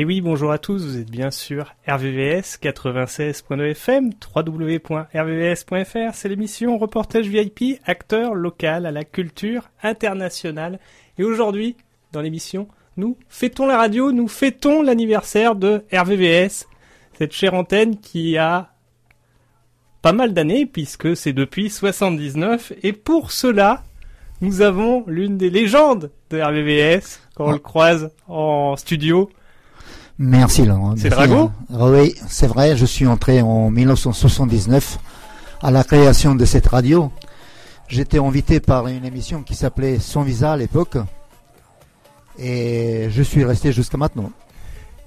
Et oui, bonjour à tous, vous êtes bien sûr RVVS 96.9 FM, www.rvvs.fr, c'est l'émission Reportage VIP, acteur local à la culture internationale. Et aujourd'hui, dans l'émission, nous fêtons la radio, nous fêtons l'anniversaire de RVVS, cette chère antenne qui a pas mal d'années puisque c'est depuis 79 et pour cela, nous avons l'une des légendes de RVVS quand on le croise en studio. Merci Laurent. C'est Drago Oui, c'est vrai, je suis entré en 1979 à la création de cette radio. J'étais invité par une émission qui s'appelait Son Visa à l'époque et je suis resté jusqu'à maintenant.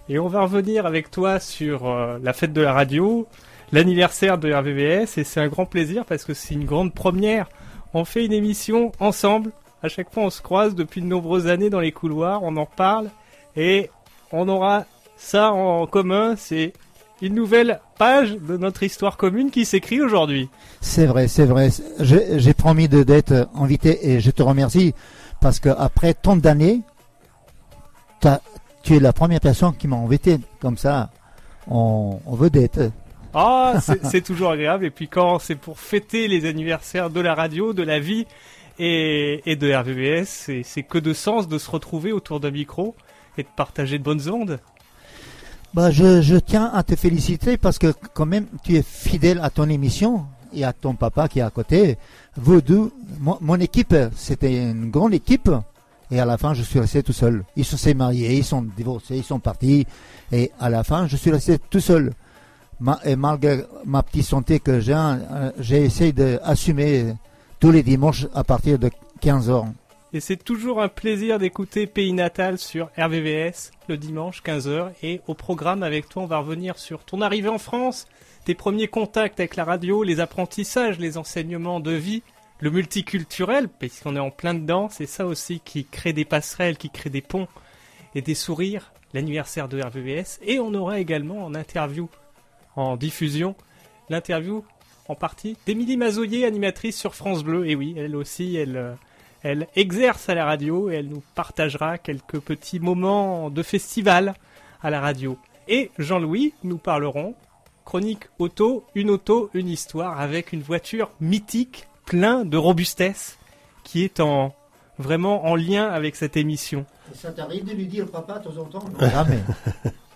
Et on va revenir avec toi sur euh, la fête de la radio, l'anniversaire de RVVS et c'est un grand plaisir parce que c'est une grande première. On fait une émission ensemble. À chaque fois, on se croise depuis de nombreuses années dans les couloirs, on en parle et on aura ça en commun, c'est une nouvelle page de notre histoire commune qui s'écrit aujourd'hui. C'est vrai, c'est vrai. J'ai promis d'être invité et je te remercie parce qu'après tant d'années, tu es la première personne qui m'a invité comme ça on, veut d'être. Ah, c'est toujours agréable. Et puis quand c'est pour fêter les anniversaires de la radio, de la vie et, et de RVBS, c'est que de sens de se retrouver autour d'un micro et de partager de bonnes ondes. Bah, je, je, tiens à te féliciter parce que quand même tu es fidèle à ton émission et à ton papa qui est à côté. Vous deux, mon, équipe, c'était une grande équipe et à la fin je suis resté tout seul. Ils se sont mariés, ils sont divorcés, ils sont partis et à la fin je suis resté tout seul. et malgré ma petite santé que j'ai, euh, j'ai essayé d'assumer tous les dimanches à partir de 15 heures. Et c'est toujours un plaisir d'écouter Pays Natal sur RVVS le dimanche 15h. Et au programme avec toi, on va revenir sur ton arrivée en France, tes premiers contacts avec la radio, les apprentissages, les enseignements de vie, le multiculturel, puisqu'on est en plein dedans. C'est ça aussi qui crée des passerelles, qui crée des ponts et des sourires. L'anniversaire de RVVS. Et on aura également en interview, en diffusion, l'interview en partie d'Émilie Mazoyer, animatrice sur France Bleu. Et oui, elle aussi, elle euh, elle exerce à la radio et elle nous partagera quelques petits moments de festival à la radio. Et Jean-Louis, nous parlerons chronique auto, une auto, une histoire avec une voiture mythique, plein de robustesse, qui est en vraiment en lien avec cette émission. Ça t'arrive de lui dire papa de temps en temps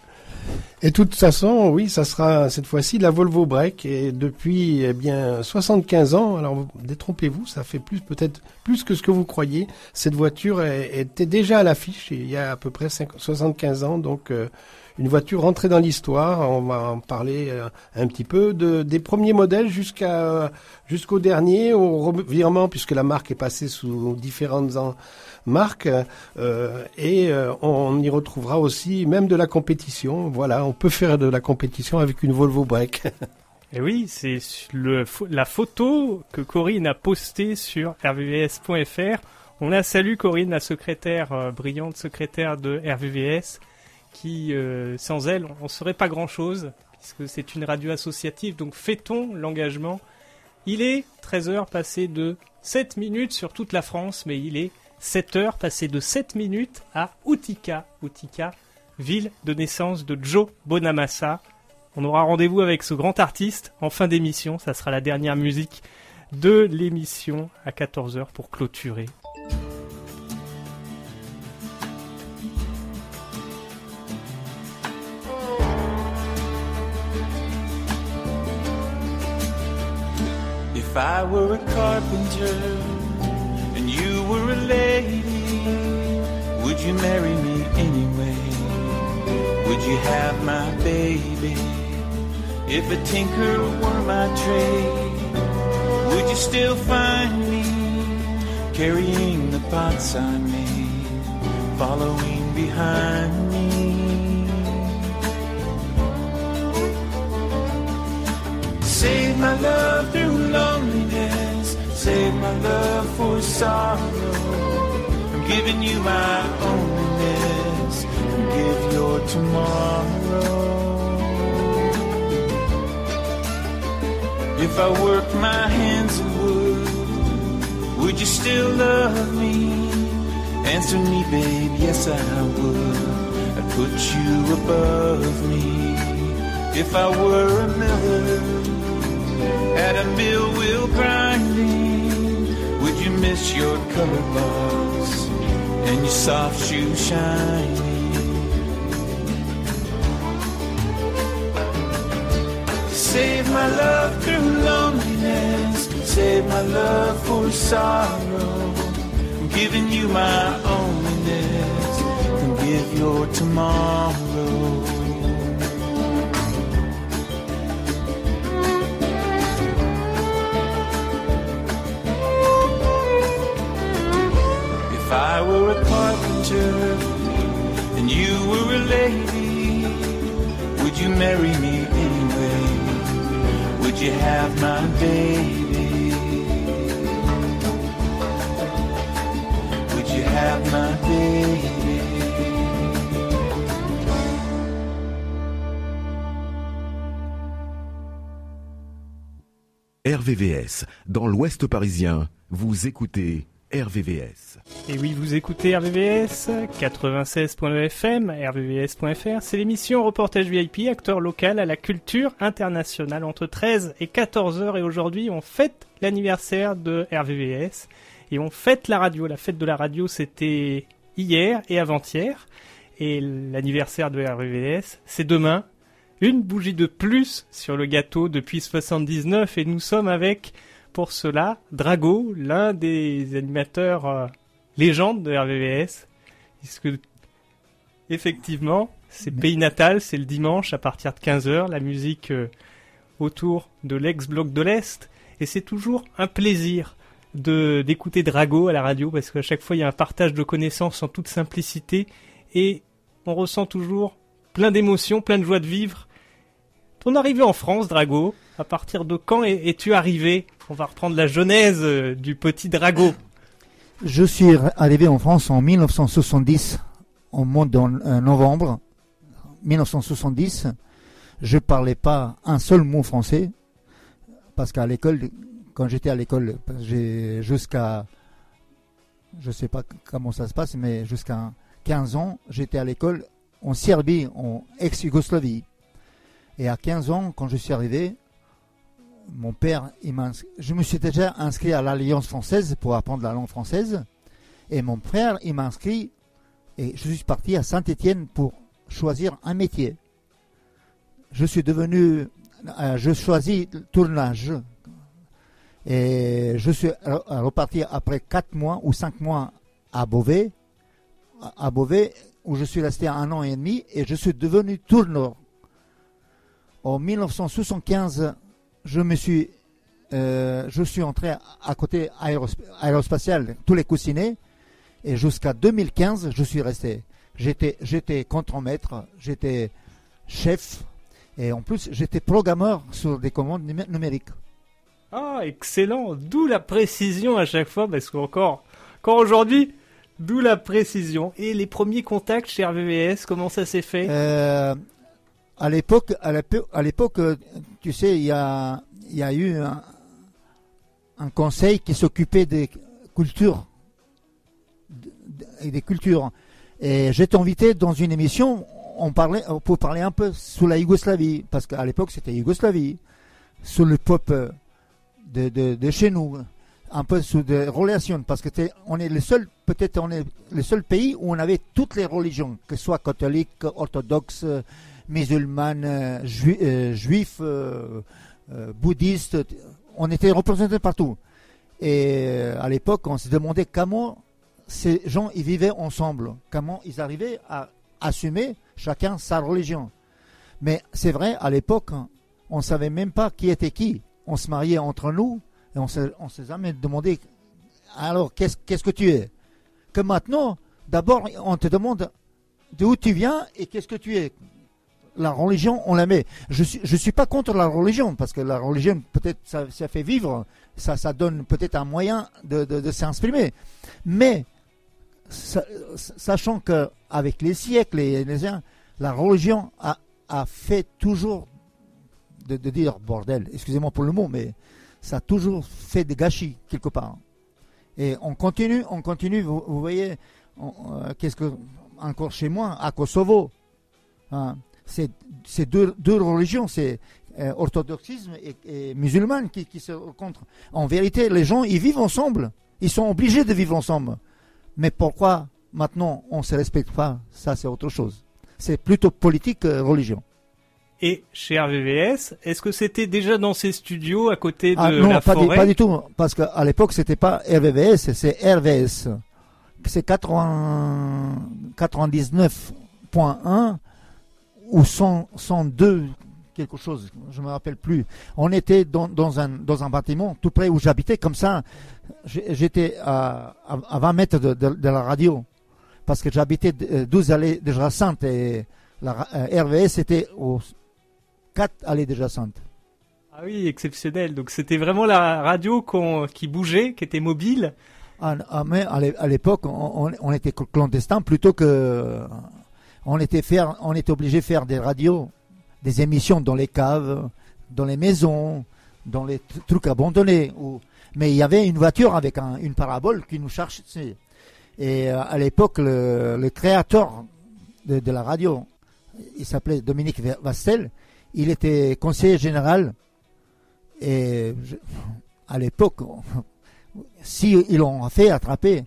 Et de toute façon, oui, ça sera cette fois-ci la Volvo Break. Et depuis eh bien 75 ans, alors détrompez-vous, ça fait plus peut-être plus que ce que vous croyez. Cette voiture était déjà à l'affiche il y a à peu près 75 ans, donc euh, une voiture rentrée dans l'histoire. On va en parler euh, un petit peu de, des premiers modèles jusqu'à jusqu'au dernier, au revirement, puisque la marque est passée sous différentes ans marque euh, et euh, on y retrouvera aussi même de la compétition. Voilà, on peut faire de la compétition avec une Volvo Break. Et oui, c'est la photo que Corinne a postée sur rvvs.fr. On a salué Corinne, la secrétaire, euh, brillante secrétaire de RVVS, qui, sans elle, on ne serait pas grand-chose, puisque c'est une radio associative, donc fêtons l'engagement? Il est 13h passé de 7 minutes sur toute la France, mais il est 7 heures passées de 7 minutes à Utica. Utica, ville de naissance de Joe Bonamassa. On aura rendez-vous avec ce grand artiste en fin d'émission. Ça sera la dernière musique de l'émission à 14h pour clôturer. If I were a carpenter and you were a lady, would you marry me anyway? Would you have my baby? If a tinker were my trade, would you still find me carrying the pots I made, following behind me? Save my love through loneliness save my love for sorrow. I'm giving you my onlyness. Give your tomorrow. If I worked my hands in wood, would you still love me? Answer me, babe, yes I would. I'd put you above me. If I were a miller at a mill wheel grinding, would you miss your color box and your soft shoe shining? Save my love through loneliness, save my love for sorrow. I'm giving you my onlyness, can give your tomorrow. Were a carpenter and you were a lady, would you marry me anyway? Would you have my baby? Would you have my baby? RVVS, dans l'Ouest parisien, vous écoutez RVVS. Et oui, vous écoutez RVVS 96.9 FM, rvvs.fr. C'est l'émission Reportage VIP, acteur local à la culture internationale entre 13 et 14 heures. Et aujourd'hui, on fête l'anniversaire de RVVS et on fête la radio. La fête de la radio, c'était hier et avant-hier. Et l'anniversaire de RVVS, c'est demain. Une bougie de plus sur le gâteau depuis 79 et nous sommes avec pour cela Drago, l'un des animateurs euh, légendes de RVVS. Puisque, effectivement, c'est pays natal, c'est le dimanche à partir de 15h, la musique euh, autour de l'ex-bloc de l'Est. Et c'est toujours un plaisir de d'écouter Drago à la radio parce qu'à chaque fois il y a un partage de connaissances en toute simplicité et on ressent toujours plein d'émotions, plein de joie de vivre. Ton arrivée en France, Drago, à partir de quand es- es-tu arrivé? On va reprendre la genèse euh, du petit Drago. Je suis arrivé en France en 1970, au mois de euh, novembre 1970. Je parlais pas un seul mot français parce qu'à l'école, quand j'étais à l'école, jusqu'à, je sais pas comment ça se passe, mais jusqu'à 15 ans, j'étais à l'école en Serbie, en ex-Yougoslavie. Et à 15 ans, quand je suis arrivé, mon père, je me suis déjà inscrit à l'Alliance française pour apprendre la langue française. Et mon frère, il m'a inscrit et je suis parti à Saint-Étienne pour choisir un métier. Je suis devenu, euh, je choisis le tournage. Et je suis re- reparti après 4 mois ou 5 mois à Beauvais, à Beauvais, où je suis resté un an et demi et je suis devenu tourneur. En 1975, je me suis, euh, je suis entré à, côté aérosp- aérospatial, tous les coussinets, et jusqu'à 2015, je suis resté. J'étais, j'étais contre-maître, j'étais chef, et en plus, j'étais programmeur sur des commandes numé- numériques. Ah, excellent D'où la précision à chaque fois, parce qu'encore encore aujourd'hui, d'où la précision. Et les premiers contacts chez RVVS, comment ça s'est fait? Euh, à l'époque, à l'épo- à l'époque, euh, tu sais, il y a, eu un, conseil qui s'occupait des cultures, d- des cultures. Et j'étais invité dans une émission, on parlait, pour parler un peu sur la Yougoslavie, parce qu'à l'époque c'était Yougoslavie, sur le peuple euh, de, de, chez nous, un peu sur des relations, parce que on est le seul, peut-être on est le seul pays où on avait toutes les religions, que ce soit catholique, orthodoxe, musulmane, euh, euh, juif, euh, euh, bouddhiste, on était représentés partout. Et à l'époque, on se demandait comment ces gens ils vivaient ensemble, comment ils arrivaient à assumer chacun sa religion. Mais c'est vrai, à l'époque, on ne savait même pas qui était qui. On se mariait entre nous et on s'est jamais demandé alors qu'est-ce qu'est-ce que tu es? Que maintenant, d'abord, on te demande d'où tu viens et qu'est-ce que tu es? La religion, on la met. Je suis, je suis pas contre la religion parce que la religion, peut-être, ça, fait vivre, ça, ça donne peut-être un moyen de, de, s'exprimer. Mais sa- sachant que avec les siècles et les la religion a, fait toujours de, dire bordel, excusez-moi pour le mot, mais ça a toujours fait des gâchis quelque part. Et on continue, on continue. Vous, voyez, euh, qu'est-ce que encore chez moi à Kosovo, Hein. C'est c'est deux, deux religions, c'est euh, orthodoxisme et, et musulman qui, qui se rencontrent. En vérité, les gens, ils vivent ensemble. Ils sont obligés de vivre ensemble. Mais pourquoi maintenant on ne se respecte pas? Ça, c'est autre chose. C'est plutôt politique que religion. Et chez RVVS, est-ce que c'était déjà dans ces studios à côté de Ah non, la pas, du, forêt? pas du tout. Parce qu'à l'époque, c'était pas RVVS, c'est RVS. C'est 80 99.1 ou 100 102 quelque chose, je me rappelle plus. On était dans, dans un dans un bâtiment tout près où j'habitais, comme ça, j'étais à, à, à 20 mètres de, de- de la radio, parce que j'habitais euh, 12 allées de Jacinthe et la ra- euh, RVS était aux 4 allées de Jacinthe. Ah oui, exceptionnel. Donc c'était vraiment la radio qui bougeait, qui était mobile. Ah, ah, mais à l'é- à l'époque, on était clandestin plutôt que on était obligé de faire des radios, des émissions dans les caves, dans les maisons, dans les tr- trucs abandonnés. Mais il y avait une voiture avec un- une parabole qui nous cherchait. Et euh, à l'époque, le, créateur de, la radio, il s'appelait Dominique Vastel, il était conseiller général. Et à l'époque, si ils l'ont fait attraper,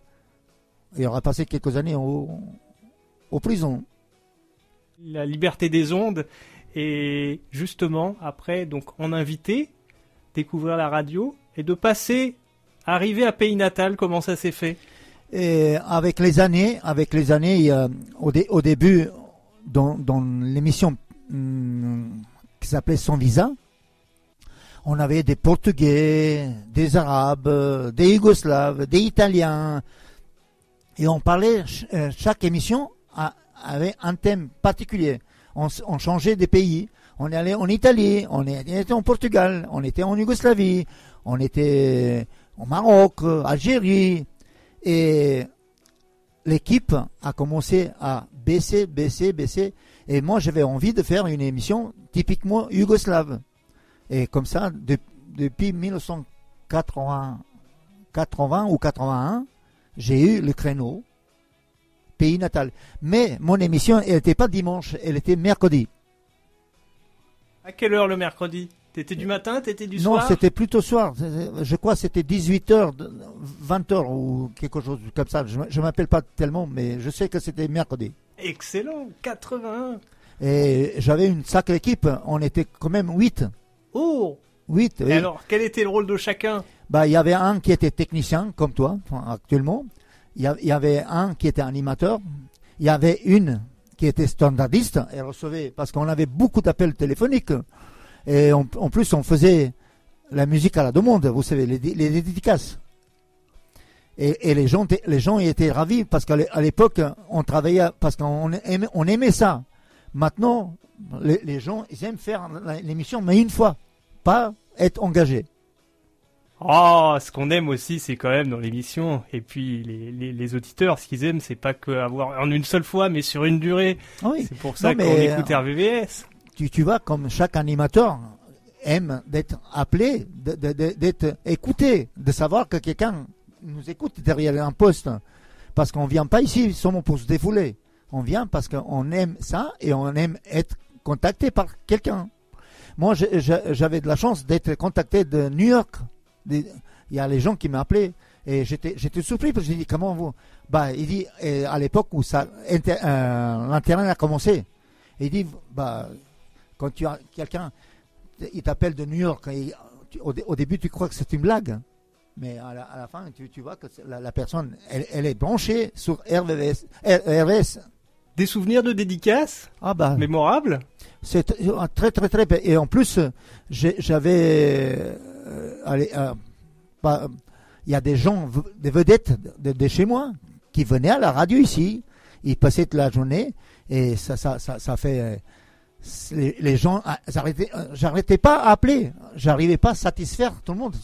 il aura passé quelques années au prison. La liberté des ondes. Et justement, après, donc, on invitait, découvrir la radio, et de passer, arriver à Pays Natal, comment ça s'est fait? Avec les années, avec les années, au, dé- au début, dans, l'émission hum, qui s'appelait Sans Visa, on avait des Portugais, des Arabes, des Yougoslaves, des Italiens, et on parlait, euh, chaque émission a- avait un thème particulier. On, changeait des pays. On est allé en Italie, on était en Portugal, on était en Yougoslavie, on était au Maroc, Algérie, et l'équipe a commencé à baisser, baisser, baisser. Et moi, j'avais envie de faire une émission typiquement yougoslave. Et comme ça, de- depuis 1980 80 ou 81, j'ai eu le créneau pays natal. Mais mon émission, elle n'était pas dimanche, elle était mercredi. À quelle heure le mercredi? T'étais du matin, t'étais du non, soir? c'était plutôt soir. Je crois que c'était 18h, 20h ou quelque chose comme ça. Je ne m'appelle pas tellement, mais je sais que c'était mercredi. Excellent, 81. Et j'avais une sacrée équipe. On était quand même 8. Oh 8, Et alors, quel était le rôle de chacun? Bah, il y avait un qui était technicien, comme toi, actuellement. Il y, avait un qui était animateur. Il y avait une qui était standardiste. Elle recevait, parce qu'on avait beaucoup d'appels téléphoniques. Et en, plus, on faisait la musique à la demande, vous savez, les, les dédicaces. Et, et les, gens, les gens y étaient ravis parce qu'à l'époque, on travaillait, parce qu'on aimait, on aimait ça. Maintenant, les, les gens, ils aiment faire l'émission, mais une fois, pas être engagés. Oh, ce qu'on aime aussi, c'est quand même dans l'émission. Et puis, les, les, les auditeurs, ce qu'ils aiment, c'est pas que avoir en une seule fois, mais sur une durée. Oui. C'est pour ça qu'on écoute euh, RVVS. tu, tu vois, comme chaque animateur aime d'être appelé, d'être écouté, de savoir que quelqu'un nous écoute derrière un poste. Parce qu'on vient pas ici seulement pour se défouler. On vient parce qu'on aime ça et on aime être contacté par quelqu'un. Moi, j'avais de la chance d'être contacté de New York. Il y a les gens qui m'appelaient et j'étais j'étais surpris parce que j'ai dit comment vous? Bah il dit et à l'époque où ça inter- euh, l'internet a commencé il dit bah quand tu as quelqu'un il t'appelle de New York et tu- au, au début tu crois que c'est une blague mais à la, à la fin tu, tu vois que la, la personne elle, elle est branchée sur RVS. Des souvenirs de dédicaces? Ah bah. Mémorables? C'est tr- très très très et en plus j'avais euh, allez, euh, il y a des gens des vedettes de, chez moi qui venaient à la radio ici. Ils passaient toute la journée et ça ça ça, fait euh, les, gens ah, j'arrêtais euh, pas à appeler. J'arrivais pas à satisfaire tout le monde.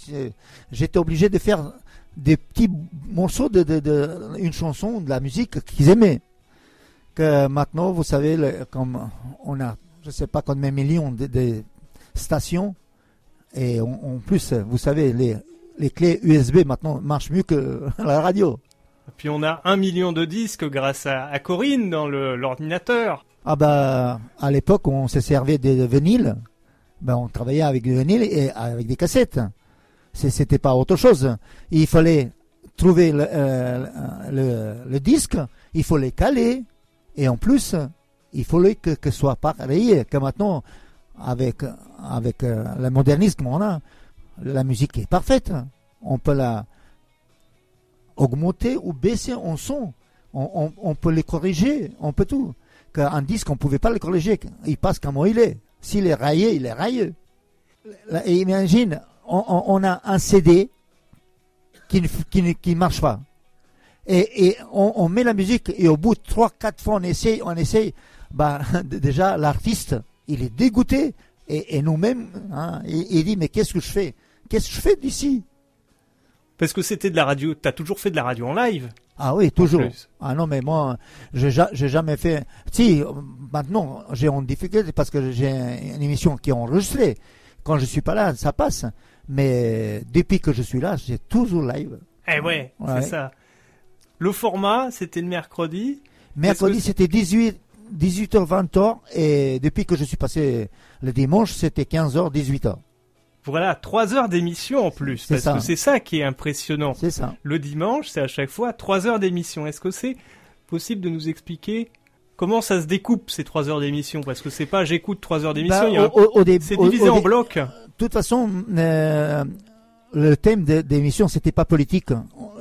J'étais obligé de faire des petits morceaux de, de, une chanson de la musique qu'ils aimaient. Que maintenant vous savez comme on a je sais pas combien de millions de stations et en, en plus vous savez les les clés USB maintenant marchent mieux que la radio puis on a un million de disques grâce à, à Corinne dans le- l'ordinateur. Ah bah, à l'époque, on se servait de vinyle. Ben, on travaillait avec du vinyle et avec des cassettes. C'était pas autre chose. Il fallait trouver le, euh, le, le disque, il faut les caler, et en plus, il fallait que, que ce soit rayé. Que maintenant, avec, avec euh, le modernisme qu'on a, la musique est parfaite. On peut la augmenter ou baisser en son. On, on- on peut les corriger, on peut tout. Qu'un disque, on ne pouvait pas le corriger. Il passe comme il est. S'il est rayé, il est rayé. Là, et imagine, on, on- on a un CD qui ne marche pas. Et, on, on met la musique et au bout de 3-4 fois on essaye, on essaye, bah, déjà l'artiste, il est dégoûté. Et, et nous-mêmes, hein, il, il dit, mais qu'est-ce que je fais? Qu'est-ce que je fais d'ici? Parce que c'était de la radio. T'as toujours fait de la radio en live. Ah oui, toujours. Ah non, mais moi, j'ai ja- j'ai jamais fait. Si, maintenant, j'ai en difficulté parce que j'ai une émission qui est enregistrée. Quand je suis pas là, ça passe. Mais depuis que je suis là, j'ai toujours live. Eh ouais, Ouais. c'est ça. Le format, c'était le mercredi. Mercredi, c'était 18, 18h, 20h. Et depuis que je suis passé le dimanche, c'était 15h, 18h. Voilà, trois heures d'émission en plus. C'est Parce ça. que c'est ça qui est impressionnant. C'est ça. Le dimanche, c'est à chaque fois trois heures d'émission. Est-ce que c'est possible de nous expliquer comment ça se découpe ces trois heures d'émission? Parce que c'est pas j'écoute trois heures d'émission, Bah, au- au- c'est divisé au en blocs. De toute façon, euh, le thème de, l'émission, c'était pas politique.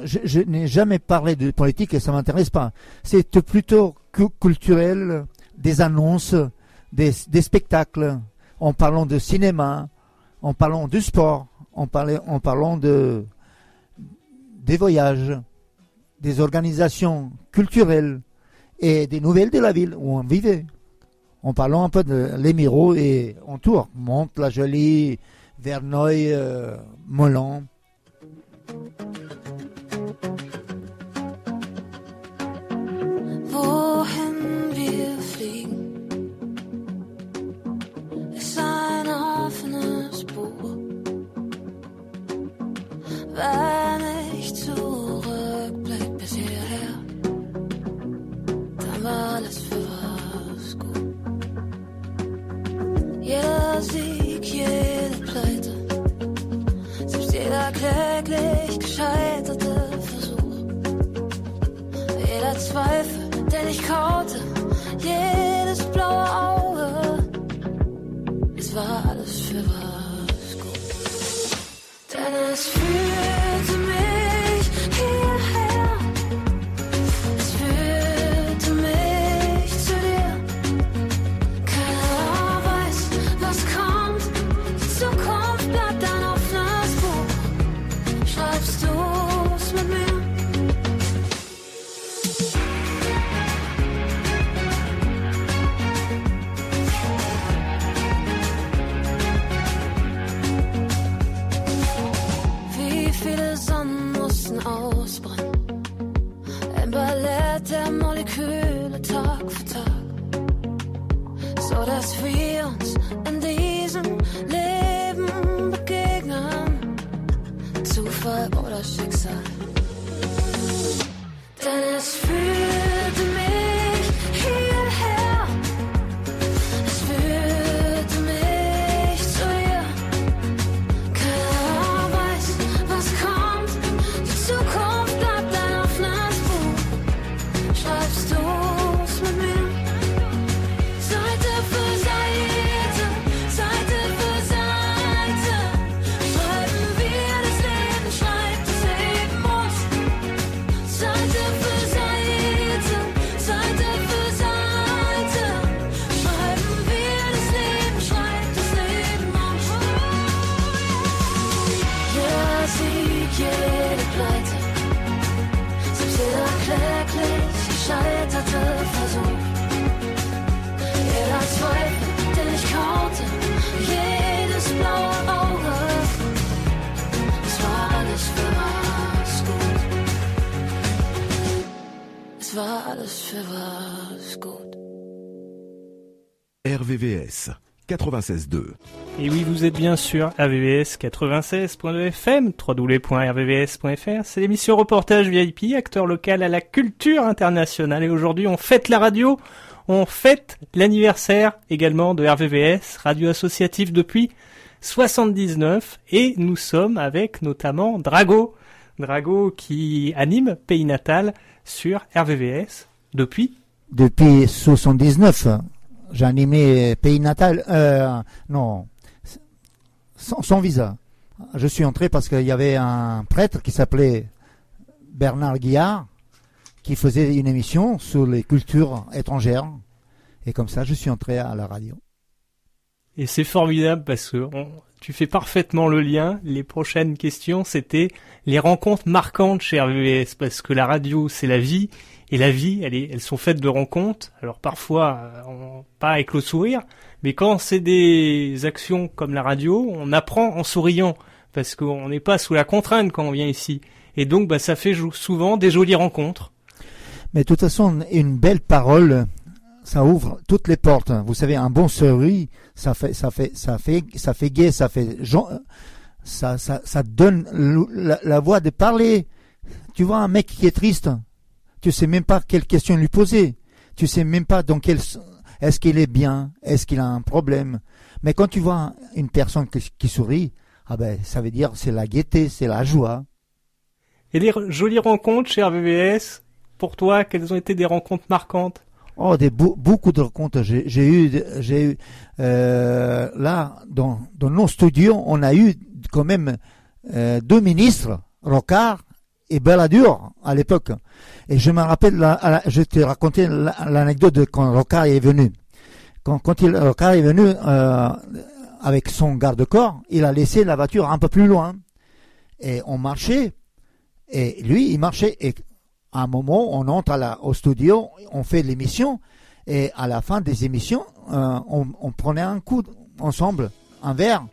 Je, je n'ai jamais parlé de politique et ça m'intéresse pas. C'était plutôt cu- culturel, des annonces, des, spectacles, en parlant de cinéma, en parlant du sport, en, parlant de, des voyages, des organisations culturelles et des nouvelles de la ville où on vivait. En parlant un peu de l'Émiraut et en tour, Monte, La Jolie, Verneuil, euh, Molan. Wohin wir fliegen, ist ein offenes Buch. Wenn ich zurückblick bis hierher, dann war alles für was gut. Jeder Sieg, jede Pleite, selbst jeder kläglich gescheiterte Versuch. Jeder Zweifel, den ich kaute, jedes blaue Auge, Es war alles für was gut. RVVS 96.2. Et oui, vous êtes bien sûr RVVS 96.2 FM, www.rvvs.fr. C'est l'émission reportage VIP, acteur local à la culture internationale. Et aujourd'hui, on fête la radio. On fête l'anniversaire également de RVVS, radio associative depuis 79, et nous sommes avec notamment Drago. Drago qui anime Pays Natal sur RVVS depuis Depuis 79, j'ai animé Pays Natal. euh, non, sans visa. Je suis entré parce qu'il y avait un prêtre qui s'appelait Bernard Guillard qui faisait une émission sur les cultures étrangères. Et comme ça, je suis entré à la radio. Et c'est formidable parce que tu fais parfaitement le lien. Les prochaines questions, c'était les rencontres marquantes chez RVVS parce que la radio, c'est la vie et la vie, elles sont faites de rencontres. Alors parfois, euh, pas avec le sourire, mais quand c'est des actions comme la radio, on apprend en souriant parce qu'on n'est pas sous la contrainte quand on vient ici. Et donc, bah, ça fait souvent des jolies rencontres. Mais de toute façon, une belle parole, ça ouvre toutes les portes. Vous savez, un bon sourire, ça fait, ça fait, ça fait, ça fait gai, ça fait, ça, ça, ça donne la, la voix de parler. Tu vois un mec qui est triste, tu sais même pas quelle question lui poser. Tu sais même pas dans quel, est-ce qu'il est bien, est-ce qu'il a un problème. Mais quand tu vois une personne qui, sourit, ah ben, ça veut dire c'est la gaieté, c'est la joie. Et les jolies rencontres chez RVVS, pour toi, quelles ont été des rencontres marquantes? Oh, des beau- beaucoup de rencontres. J'ai eu, j'ai eu euh, là dans, nos studios, on a eu quand même euh, deux ministres, Rocard et Balladur à l'époque. Et je me rappelle, je te racontais la- l'anecdote de quand Rocard est venu. Quand, quand il, Rocard est venu euh, avec son garde-corps, il a laissé la voiture un peu plus loin. Et on marchait. Et lui, il marchait. À un moment, on entre à la- au studio, on fait l'émission, et à la fin des émissions, euh, on, prenait un coup ensemble, un verre,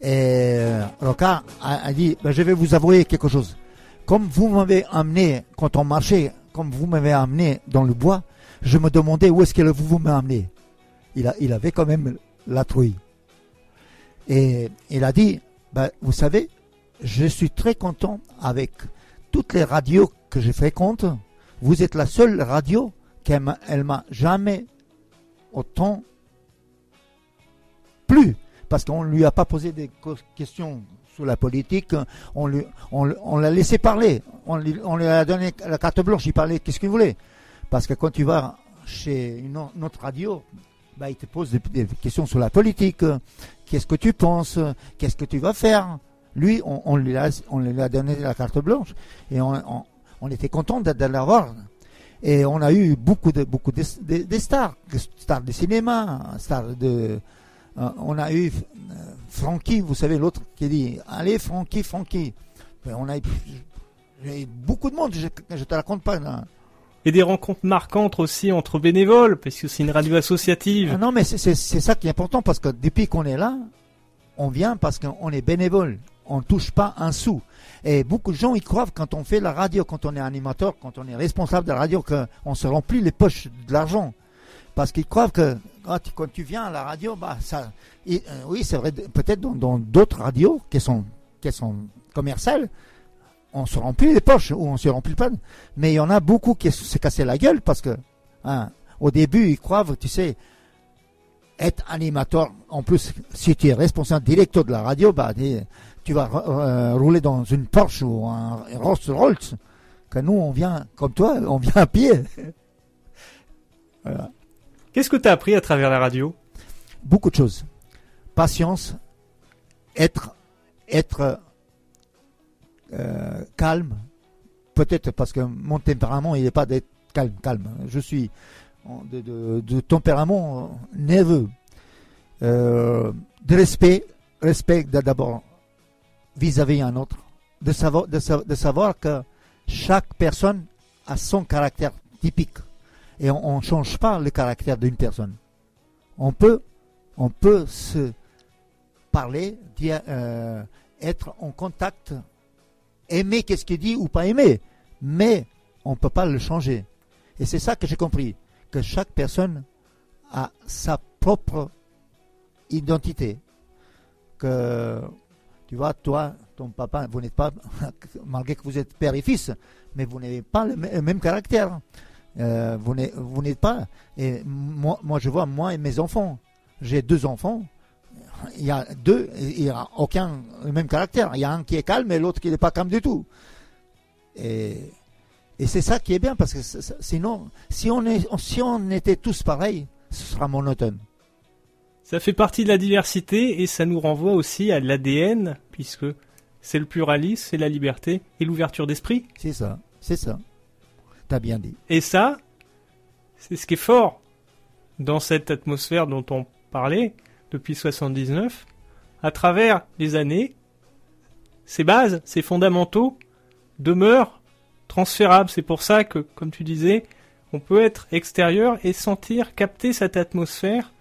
et euh, Rocard a, a dit, Ben, je vais vous avouer quelque chose. Comme vous m'avez amené, quand on marchait, comme vous m'avez amené dans le bois, je me demandais où est-ce que vous, vous m'avez amené. Il, a, il avait quand même la trouille. Et il a dit, Ben, vous savez, je suis très content avec toutes les radios que je fréquente, vous êtes la seule radio qu'elle m'a, jamais autant plu. Parce qu'on ne lui a pas posé des questions sur la politique, on, l'a laissé parler, on lui, a donné la carte blanche, il parlait qu'est-ce qu'il voulait. Parce que quand tu vas chez une, au- une autre radio, bah, il te pose des, des questions sur la politique, qu'est-ce que tu penses, qu'est-ce que tu vas faire? Lui, on, on lui, a, on lui a donné la carte blanche et on, on, était content de, de l'avoir. Et on a eu beaucoup de beaucoup de, de- de stars, stars de cinéma, stars de. euh, on a eu euh, Francky, vous savez l'autre qui dit allez Francky, Francky. Mais on a eu, eu beaucoup de monde, je, je te raconte pas. là. Et des rencontres marquantes aussi entre bénévoles, parce que c'est une radio associative. Ah non, mais c'est ça qui est important parce que depuis qu'on est là, on vient parce qu'on est bénévole. On ne touche pas un sou. Et beaucoup de gens, ils croient quand on fait la radio, quand on est animateur, quand on est responsable de la radio, qu'on se remplit les poches de l'argent. Parce qu'ils croient que quand tu, quand tu viens à la radio, bah, ça, et, euh, oui, c'est vrai, peut-être dans d'autres radios qui sont, qui sont commerciales, on se remplit les poches ou on se remplit pas. Mais il y en a beaucoup qui se cassé la gueule parce que, hein, au début, ils croient, tu sais, être animateur, en plus, si tu es responsable directeur de la radio, bah, tu vas euh, rouler dans une Porsche ou un Rolls Royce. Que nous, on vient, comme toi, on vient à pied. Voilà. Qu'est-ce que tu as appris à travers la radio? Beaucoup de choses. Patience, être, être euh, calme. Peut-être parce que mon tempérament, il n'est pas d'être calme, calme. Je suis de, tempérament euh, nerveux. Euh, de respect, respect d'abord vis-à-vis un autre. De savoir, de, sa- de savoir que chaque personne a son caractère typique. Et on ne change pas le caractère d'une personne. On peut, on peut se parler, dire, euh, être en contact, aimer qu'est-ce qu'il dit ou pas aimer, mais on ne peut pas le changer. Et c'est ça que j'ai compris, que chaque personne a sa propre identité. Que, tu vois, toi, ton papa, vous n'êtes pas, malgré que vous êtes père et fils, mais vous n'avez pas le, même caractère. Euh, vous n'êtes pas. Et moi, moi, je vois, moi et mes enfants. J'ai deux enfants. Il y a deux, il n'y a aucun le même caractère. Il y a un qui est calme et l'autre qui n'est pas calme du tout. Et, et c'est ça qui est bien parce que sinon, si on, est, si on était tous pareils, ce sera monotone. Ça fait partie de la diversité et ça nous renvoie aussi à l'ADN, puisque c'est le pluralisme, c'est la liberté et l'ouverture d'esprit. C'est ça, c'est ça. T'as bien dit. Et ça, c'est ce qui est fort dans cette atmosphère dont on parlait depuis 79. À travers les années, ces bases, ces fondamentaux demeurent transférables. C'est pour ça que, comme tu disais, on peut être extérieur et sentir, capter cette atmosphère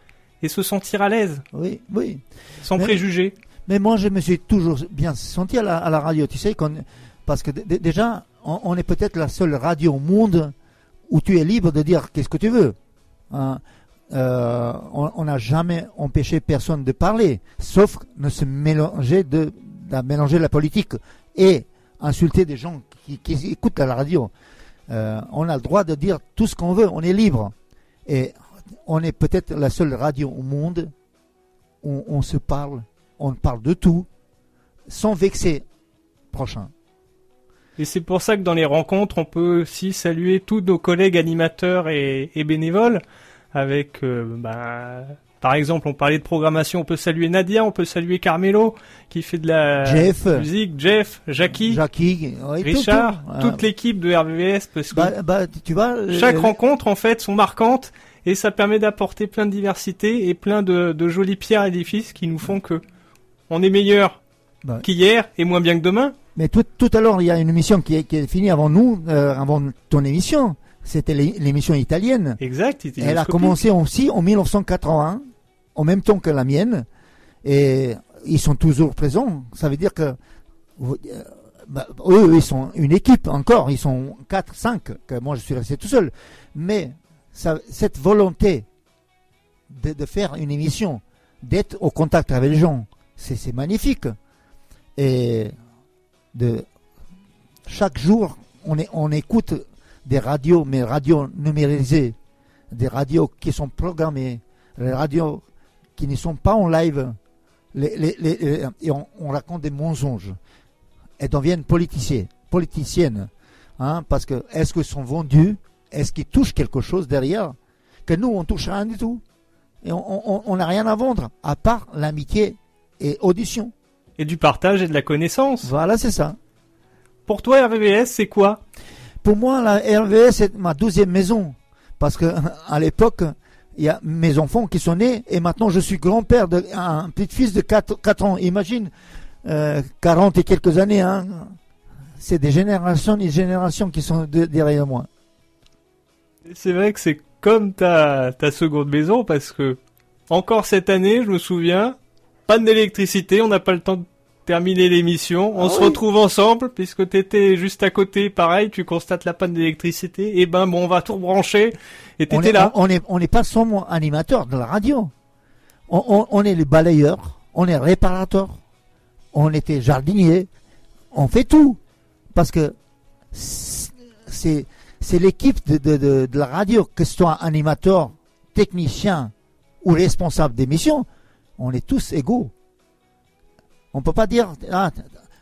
et se sentir à l'aise, Oui, oui. sans Mais- préjugés. Mais moi, je me suis toujours bien senti à la, à la radio, tu sais, parce que déjà, on, on est peut-être la seule radio au monde où tu es libre de dire qu'est-ce que tu veux. Hein. Euh, on n'a jamais empêché personne de parler, sauf de se mélanger de, de mélanger la politique et insulter des gens qui, écoutent à la radio. Euh, on a le droit de dire tout ce qu'on veut, on est libre. Et on est peut-être la seule radio au monde où on se parle on parle de tout sans vexer prochain. Et c'est pour ça que dans les rencontres, on peut aussi saluer tous nos collègues animateurs et, et bénévoles. Avec, euh, bah, par exemple, on parlait de programmation, on peut saluer Nadia, on peut saluer Carmelo qui fait de la Jeff. musique, Jeff, Jackie, Richard, tout. toute Euh, l'équipe de RVVS, parce que bah, bah, tu vois, chaque euh, rencontre en fait sont marquantes et ça permet d'apporter plein de diversité et plein de, de jolies pierres à l'édifice qui nous font que on est meilleur Bah. qu'hier et moins bien que demain. Mais tout, tout à l'heure, il y a une émission qui est, qui est finie avant nous, euh, avant ton émission. C'était l'é- l'émission italienne. Exact. Elle a commencé aussi en 1981, en même temps que la mienne. Et ils sont toujours présents. Ça veut dire que euh, bah, eux, ils sont une équipe encore. Ils sont 4, 5, que moi je suis resté tout seul. Mais cette volonté de, faire une émission, d'être au contact avec les gens, c'est magnifique. Et de chaque jour, on, on écoute des radios, mais radios numérisées, des radios qui sont programmées, les radios qui ne sont pas en live, les- les- les- les- et on, on raconte des mensonges. Elles deviennent politiciennes, politiciennes hein, parce que est-ce qu'ils sont vendus? Est-ce qu'ils touchent quelque chose derrière? Que nous, on touche rien du tout. Et on- n'a rien à vendre, à part l'amitié et audition. Et du partage et de la connaissance. Voilà, c'est ça. Pour toi, RVVS, c'est quoi? Pour moi, la RVS, c'est ma douzième maison. Parce que à l'époque, il y a mes enfants qui sont nés et maintenant je suis grand-père d'un petit-fils de 4, ans. Imagine, euh, 40 et quelques années. Hein. C'est des générations et des générations qui sont de- derrière moi. C'est vrai que c'est comme ta, ta seconde maison parce que encore cette année, je me souviens, panne d'électricité, on n'a pas le temps de terminer l'émission, on Ah se oui. retrouve ensemble puisque t'étais juste à côté, pareil, tu constates la panne d'électricité, et ben bon, on va tout rebrancher et t'étais est, là. on, on est, on n'est pas seulement animateur de la radio. On, on- on est les balayeurs, on est réparateur, on était jardinier, on fait tout. Parce que c'est, c'est l'équipe de, de, de, de la radio, que ce soit animateur, technicien ou responsable d'émission, on est tous égaux. On peut pas dire, ah,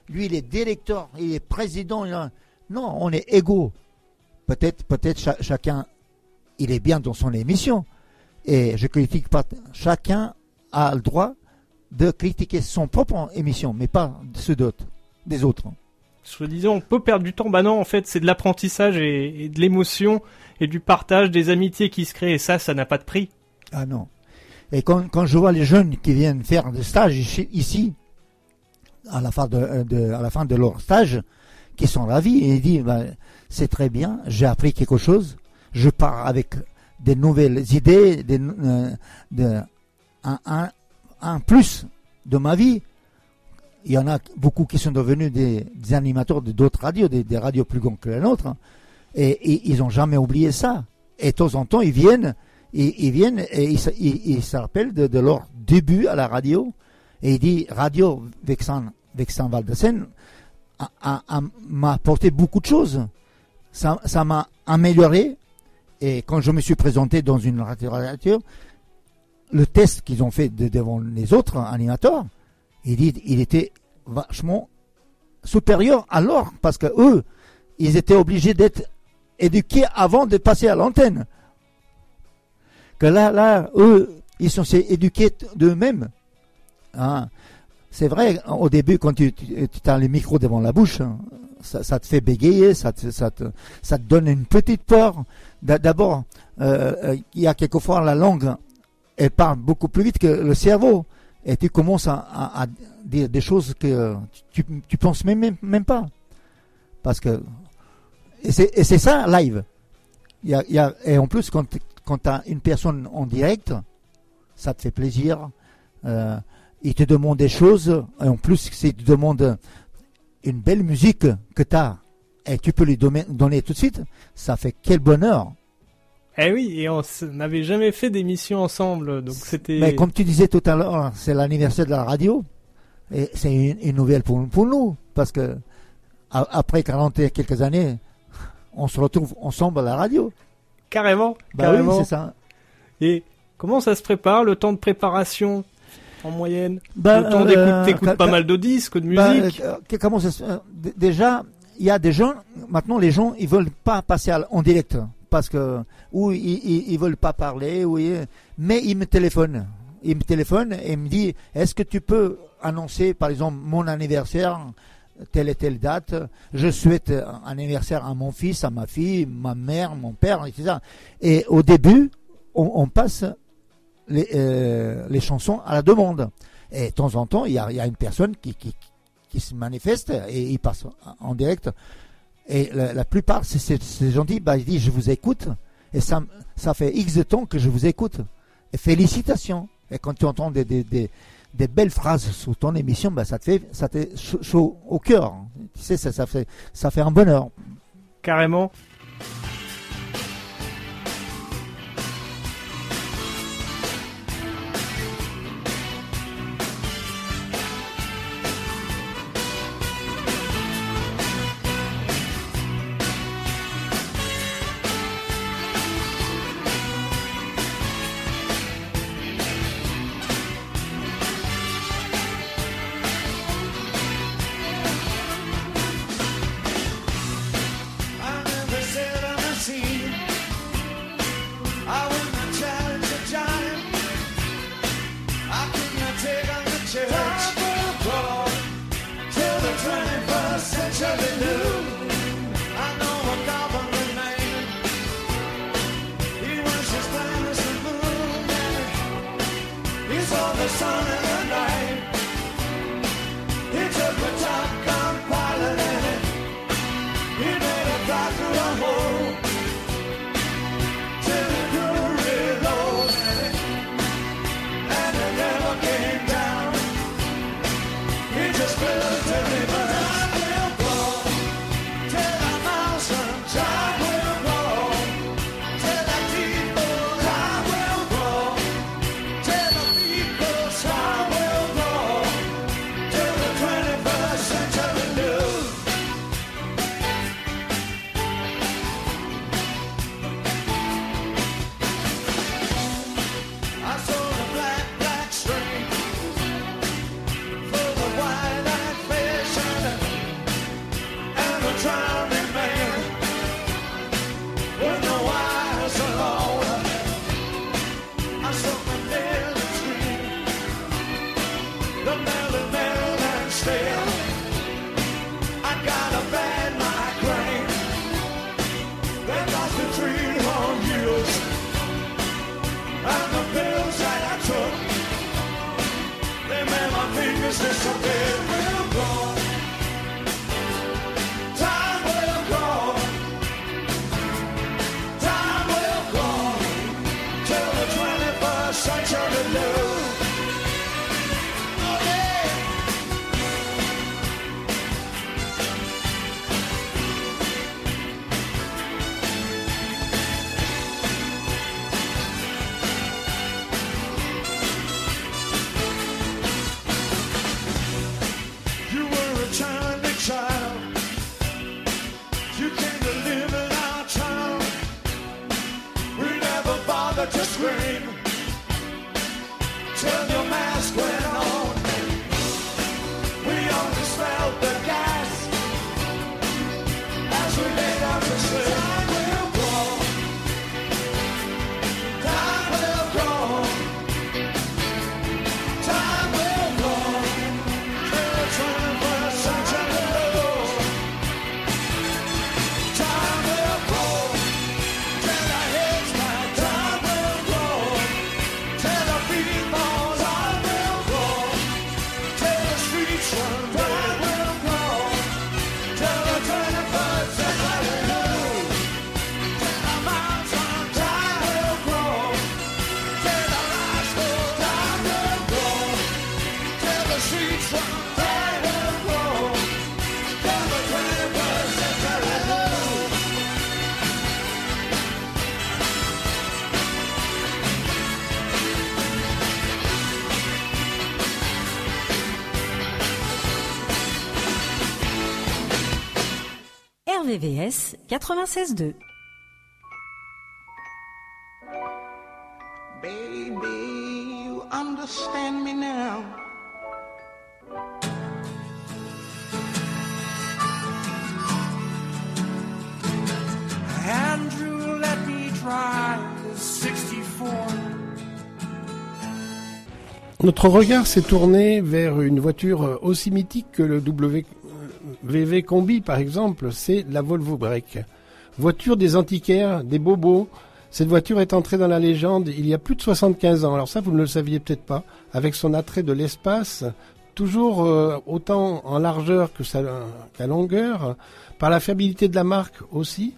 lui il est directeur, il est président. il a- Non, on est égaux. Peut-être, peut-être cha- chacun il est bien dans son émission. Et je critique pas. Chacun a le droit de critiquer son propre émission, mais pas ceux d'autres, des autres. Je disais, on peut perdre du temps. Bah non, en fait, c'est de l'apprentissage et, et de l'émotion et du partage, des amitiés qui se créent. Et ça, ça n'a pas de prix. Ah non. Et quand, quand je vois les jeunes qui viennent faire des stages ici, à la fin de, de- à la fin de leur stage, qui sont ravis, ils disent, ben, c'est très bien, j'ai appris quelque chose, je pars avec des nouvelles idées, euh, un, plus de ma vie. Il y en a beaucoup qui sont devenus des, animateurs d'autres radios, des, radios plus grandes que la nôtre, et, ils n'ont jamais oublié ça. Et de temps en temps, ils viennent ils, viennent et ils, se- rappellent de leur début à la radio. Et il dit Radio a- a- m'a apporté beaucoup de choses. Ça m'a amélioré Et quand je me suis présenté dans une radio, le test qu'ils ont fait de- devant les autres animateurs, il, dit, il était vachement supérieur à leur, parce que eux, ils étaient obligés d'être éduqués avant de passer à l'antenne. Que là, là, eux, ils sont éduqués d'eux-mêmes. Hein. C'est vrai, au début, quand tu, as le micro devant la bouche, hein, ça, te fait bégayer, ça te, donne une petite peur. D'a- D'abord, euh, euh, il y a quelquefois la langue, elle parle beaucoup plus vite que le cerveau. Et tu commences à, dire des choses que tu, tu penses même, même, pas. Parce que. Et c'est ça, live. Et en plus, quand, quand tu as une personne en direct, ça te fait plaisir. Euh, il te demande des choses. Et en plus, s'il te demande une belle musique que tu as et tu peux lui donner, donner tout de suite, ça fait quel bonheur. Eh oui, et on n'avait jamais fait d'émission ensemble, donc c'était. Mais comme tu disais tout à l'heure, c'est l'anniversaire de la radio. Et c'est une, une nouvelle pour, pour nous. Parce que a- après 40 et quelques années, on se retrouve ensemble à la radio. Carrément, Bah oui, carrément. c'est ça. et comment ça se prépare, le temps de préparation? En moyenne Bah, Le temps euh, t'écoutes pas mal de disques, de bah, musique. euh, comment ça se- euh, Déjà, il y a des gens, maintenant les gens, ils veulent pas passer à- en direct. Parce que, ou ils, ils, ils veulent pas parler, ou ils- mais ils me téléphonent. Ils me téléphonent et me disent, est-ce que tu peux annoncer, par exemple, mon anniversaire, telle et telle date, je souhaite un anniversaire à mon fils, à ma fille, ma mère, mon père, etc. Et au début, on, on passe les, euh, les chansons à la demande. Et de temps en temps, il y a, une personne qui, qui, se manifeste et il passe en- direct. Et la, plupart, c'est- c'est c'est gentil, bah, il dit je vous écoute. Et ça, ça fait X de temps que je vous écoute. Et félicitations. Et quand tu entends des, des, des, belles phrases sous ton émission, bah, ça te fait, ça te chaud, chaud au cœur. Tu sais, ça, ça, fait, ça fait un bonheur. Carrément. fame. RVVS 96.2. Baby, you understand me now. Andrew, let me drive the 64. Notre regard s'est tourné vers une voiture aussi mythique que le W- VV Combi, par exemple, c'est la Volvo Break. Voiture des antiquaires, des bobos. Cette voiture est entrée dans la légende il y a plus de 75 ans. Alors ça, vous ne le saviez peut-être pas. Avec son attrait de l'espace, toujours euh, autant en largeur que sa qu'à longueur, par la fiabilité de la marque aussi,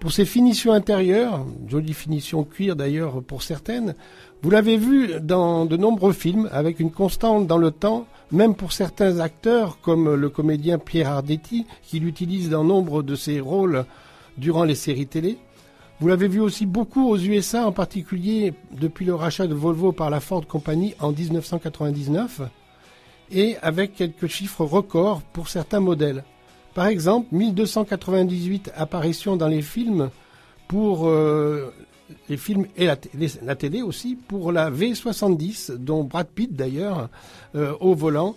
pour ses finitions intérieures, jolie finition cuir d'ailleurs pour certaines, vous l'avez vu dans de nombreux films avec une constante dans le temps, même pour certains acteurs comme le comédien Pierre Ardetti qui l'utilise dans nombre de ses rôles durant les séries télé. Vous l'avez vu aussi beaucoup aux USA, en particulier depuis le rachat de Volvo par la Ford Company en 1999, et avec quelques chiffres records pour certains modèles. Par exemple, 1298 apparitions dans les films pour euh, les films et la, télé aussi, pour la V70, dont Brad Pitt d'ailleurs, euh, au volant.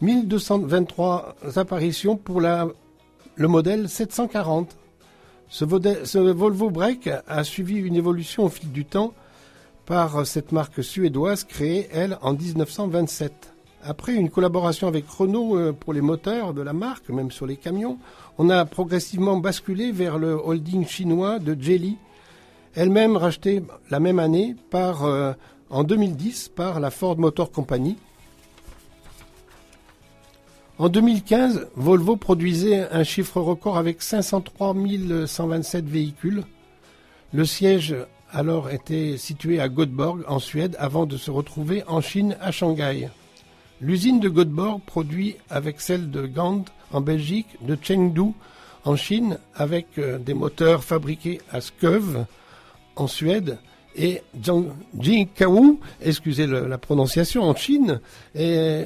1223 apparitions pour la, le modèle 740. Ce, ce Volvo Break a suivi une évolution au fil du temps par cette marque suédoise créée, elle, en 1927. Après une collaboration avec Renault euh, pour les moteurs de la marque, même sur les camions, on a progressivement basculé vers le holding chinois de Geely, elle-même rachetée la même année par, euh, en 2010 par la Ford Motor Company. En 2015, Volvo produisait un chiffre record avec 503 127 véhicules. Le siège alors était situé à Göteborg en Suède avant de se retrouver en Chine à Shanghai. L'usine de Göteborg produit avec celle de Gand en Belgique, de Chengdu en Chine avec euh, des moteurs fabriqués à Skøv en Suède et Jingkao, excusez la prononciation, en Chine et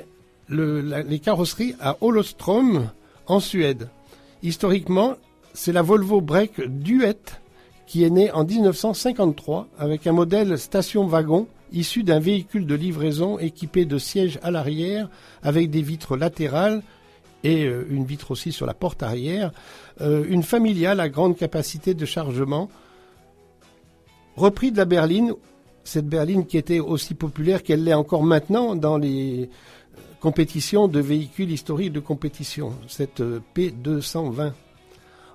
les carrosseries à Olofström en Suède. Historiquement, c'est la Volvo Break Duet qui est née en 1953 avec un modèle station-wagon issu d'un véhicule de livraison équipé de sièges à l'arrière avec des vitres latérales et euh, une vitre aussi sur la porte arrière, euh, une familiale à grande capacité de chargement, repris de la berline, cette berline qui était aussi populaire qu'elle l'est encore maintenant dans les euh, compétitions de véhicules historiques de compétition, cette euh, P220.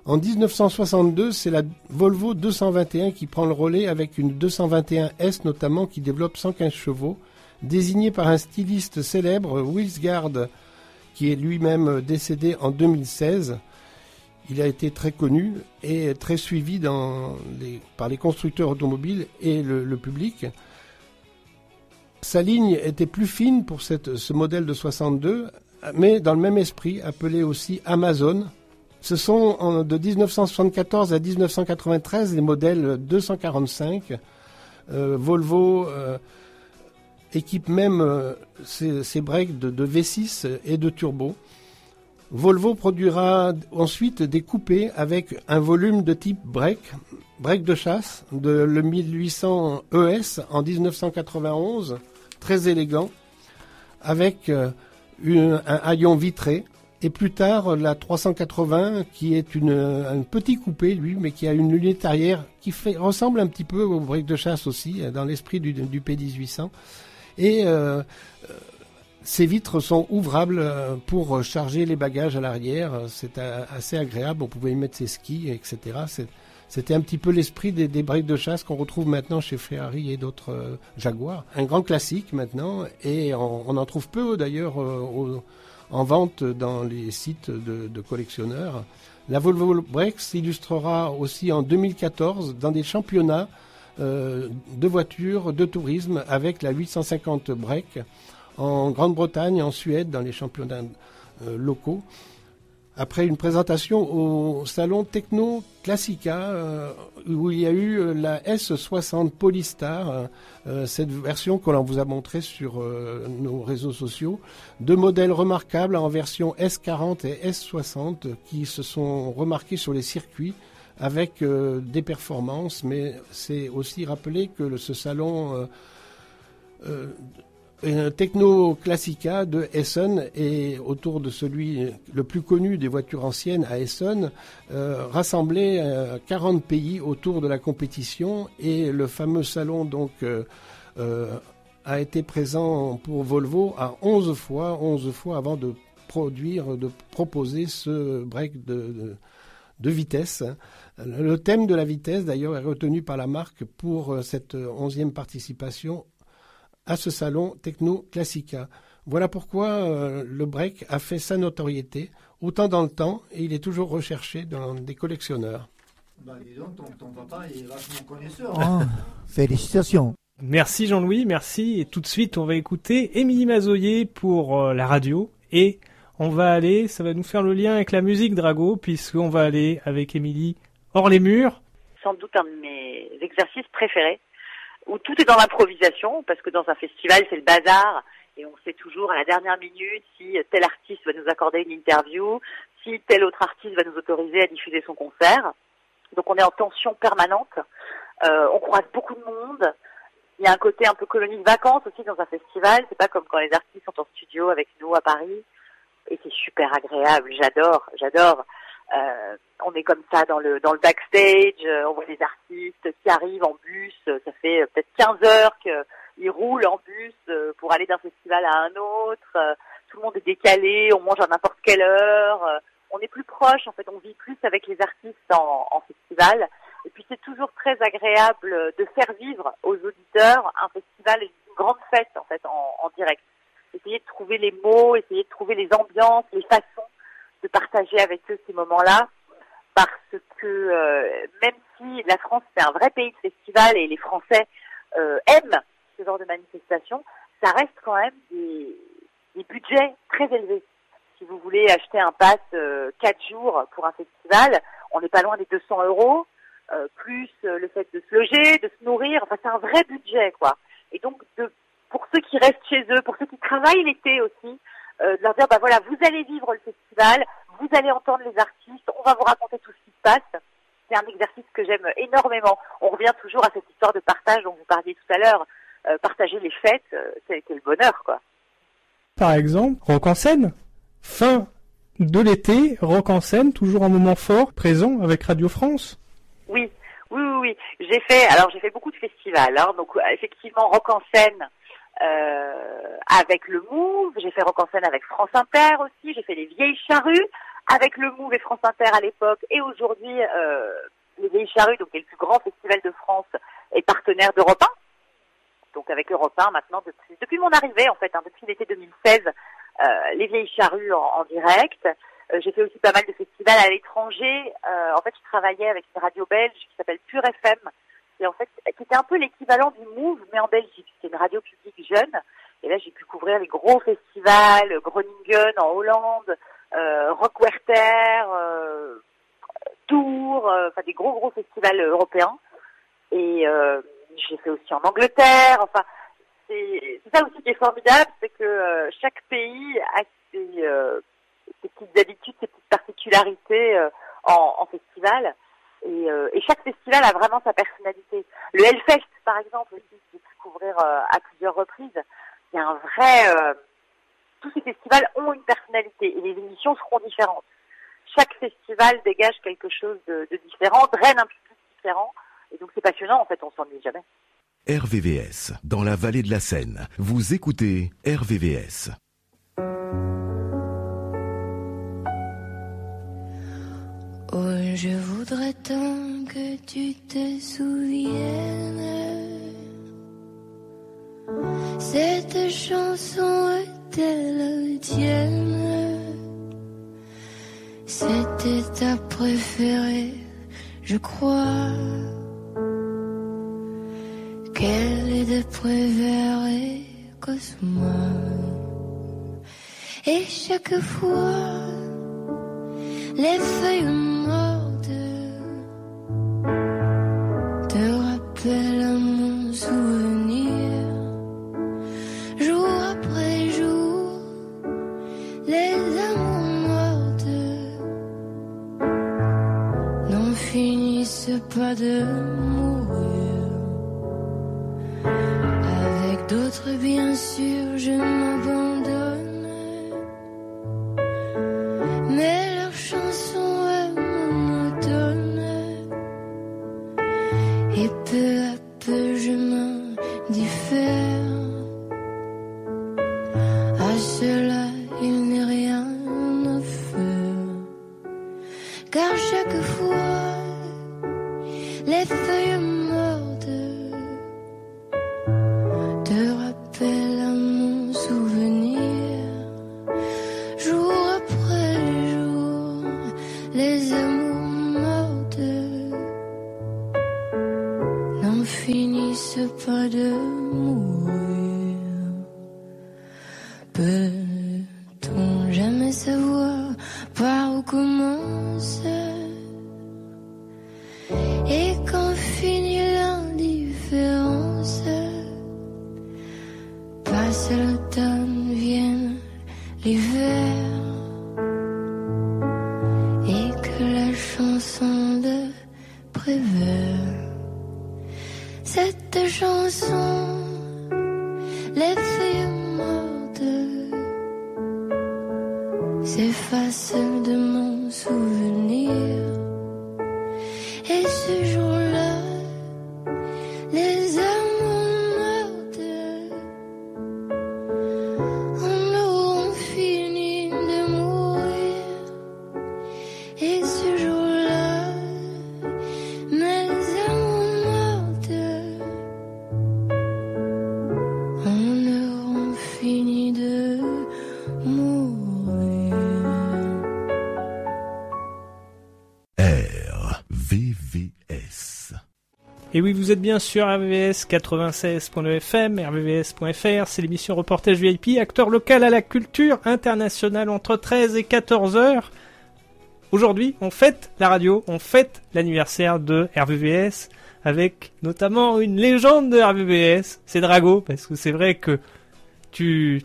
En 1962, c'est la Volvo 221 qui prend le relais avec une 221S notamment qui développe 115 chevaux, désignée par un styliste célèbre, Wilsgard, qui est lui-même décédé en 2016. Il a été très connu et très suivi par les constructeurs automobiles et le, public. Sa ligne était plus fine pour ce modèle de 62, mais dans le même esprit, appelé aussi Amazon. Ce sont de 1974 à 1993 les modèles 245. Euh, Volvo euh, équipe même euh, ses, ses breaks de V6 et de turbo. Volvo produira ensuite des coupés avec un volume de type break, break de chasse, de le 1800 ES en 1991, très élégant, avec euh, un haillon vitré. Et plus tard, la 380, qui est une, un petit coupé, lui, mais qui a une lunette arrière qui ressemble un petit peu au break de chasse aussi, euh, dans l'esprit du, du P1800. Et euh, ces vitres sont ouvrables euh, pour charger les bagages à l'arrière. Euh, C'est euh, assez agréable. On pouvait y mettre ses skis, etc. C'était un petit peu l'esprit des, des de chasse qu'on retrouve maintenant chez Ferrari et d'autres Jaguars. Un grand classique maintenant, et on, en trouve peu d'ailleurs en vente dans les sites de, collectionneurs. La Volvo Break s'illustrera aussi en 2014 dans des championnats de voitures de tourisme avec la 850 Break en Grande-Bretagne, en Suède, dans les championnats euh, locaux. Après une présentation au salon Techno Classica, euh, où il y a eu euh, la S60 Polystar, cette version que l'on vous a montrée sur nos réseaux sociaux, deux modèles remarquables en version S40 et S60 qui se sont remarqués sur les circuits avec des performances, mais c'est aussi rappeler que ce salon Techno Classica de Essen et autour de celui le plus connu des voitures anciennes à Essen, euh, rassemblait euh, 40 pays autour de la compétition et le fameux salon donc euh, euh, a été présent pour Volvo à 11 fois, 11 fois avant de produire, de proposer ce break de, de, vitesse. Le thème de la vitesse d'ailleurs est retenu par la marque pour euh, cette 11e participation à ce salon Techno Classica. Voilà pourquoi euh, le break a fait sa notoriété, autant dans le temps, et il est toujours recherché dans des collectionneurs. Bah, dis donc, ton, ton papa est vachement connaisseur. hein. Félicitations. Merci Jean-Louis, merci. Et tout de suite, on va écouter Émilie Mazoyer pour euh, la radio. Et on va aller, ça va nous faire le lien avec la musique Drago, puisqu'on va aller avec Émilie hors les murs. sans doute un de mes exercices préférés, où tout est dans l'improvisation, parce que dans un festival, c'est le bazar, et on sait toujours à la dernière minute si tel artiste va nous accorder une interview, si tel autre artiste va nous autoriser à diffuser son concert. Donc on est en tension permanente, Euh, on croise beaucoup de monde, il y a un côté un peu colonie de vacances aussi dans un festival, c'est pas comme quand les artistes sont en studio avec nous à Paris, et c'est super agréable, j'adore, j'adore. Euh, on est comme ça dans le dans le backstage, euh, on voit des artistes qui arrivent en bus, euh, ça fait euh, peut-être 15 heures qu'ils roulent en bus pour aller d'un festival à un autre, tout le monde est décalé, on mange à n'importe quelle heure, on est plus proche, en fait on vit plus avec les artistes en, en festival, et puis c'est toujours très agréable de faire vivre aux auditeurs un festival, une grande fête en fait en, en direct. Essayer de trouver les mots, essayer de trouver les ambiances, les façons de partager avec eux ces moments-là, parce que euh, même si la France c'est un vrai pays de festival et les Français euh, aiment ce genre de manifestation, ça reste quand même des, budgets très élevés. Si vous voulez acheter un pass euh, 4 jours pour un festival, on n'est pas loin des 200 euros, euh, plus le fait de se loger, de se nourrir, enfin c'est un vrai budget quoi. Et donc pour ceux qui restent chez eux, pour ceux qui travaillent l'été aussi, de leur dire bah voilà, vous allez vivre le festival, vous allez entendre les artistes, on va vous raconter tout ce qui se passe. C'est un exercice que j'aime énormément. On revient toujours à cette histoire de partage dont vous parliez tout à l'heure. Euh, partager les fêtes, euh, c'est c'est le bonheur quoi. Par exemple, Rock en scène. Fin de l'été, Rock en scène, toujours un moment fort, présent avec Radio France. Oui, oui, oui, oui. J'ai fait, alors j'ai fait beaucoup de festivals, hein, donc euh, effectivement rock en scène euh, avec le Move, j'ai fait rock en scène avec France Inter aussi, j'ai fait les Vieilles Charrues avec le Move et France Inter à l'époque, et aujourd'hui euh, les Vieilles Charrues, donc est le plus grand festival de France, est partenaire d'Europe 1. Donc avec Europe 1 maintenant depuis depuis mon arrivée en fait, hein, depuis l'été 2016, euh, les Vieilles Charrues en, en direct. Euh, j'ai fait aussi pas mal de festivals à l'étranger. Euh, en fait, je travaillais avec une radio belge qui s'appelle Pure FM, et en fait, qui était un peu l'équivalent du Move, mais en Belgique. C'est une radio publique jeune. Et là, j'ai pu couvrir les gros festivals, Groningen en Hollande, euh, Rockwerter, euh, Tours, euh, enfin des gros gros festivals européens. Et euh, j'ai fait aussi en Angleterre. Enfin, c'est ça aussi qui est formidable, c'est que euh, chaque pays a ses, euh, ces petites habitudes, ces petites particularités en, en festival. Et, euh, et chaque festival a vraiment sa personnalité. Le Hellfest, par exemple, aussi, j'ai pu euh, à plusieurs reprises, il y a un vrai... euh, tous ces festivals ont une personnalité et les émissions seront différentes. Chaque festival dégage quelque chose de, de différent, draine un public différent. Et donc c'est passionnant, en fait, on s'ennuie jamais. RVVS, dans la vallée de la Seine. Vous écoutez RVVS. Je voudrais tant que tu te souviennes. Cette chanson est-elle tienne? C'était ta préférée, je crois. Qu'elle est de préférée Cosmo? Et chaque fois les feuilles de mourir. Avec d'autres, bien sûr, je m'abandonne. Et oui, vous êtes bien sur RVVS 96.9 FM, rvvs.fr, c'est l'émission Reportage VIP, acteur local à la culture internationale entre 13 et 14 heures. Aujourd'hui, on fête la radio, on fête l'anniversaire de RVVS avec notamment une légende de RVVS, c'est Drago, parce que c'est vrai que tu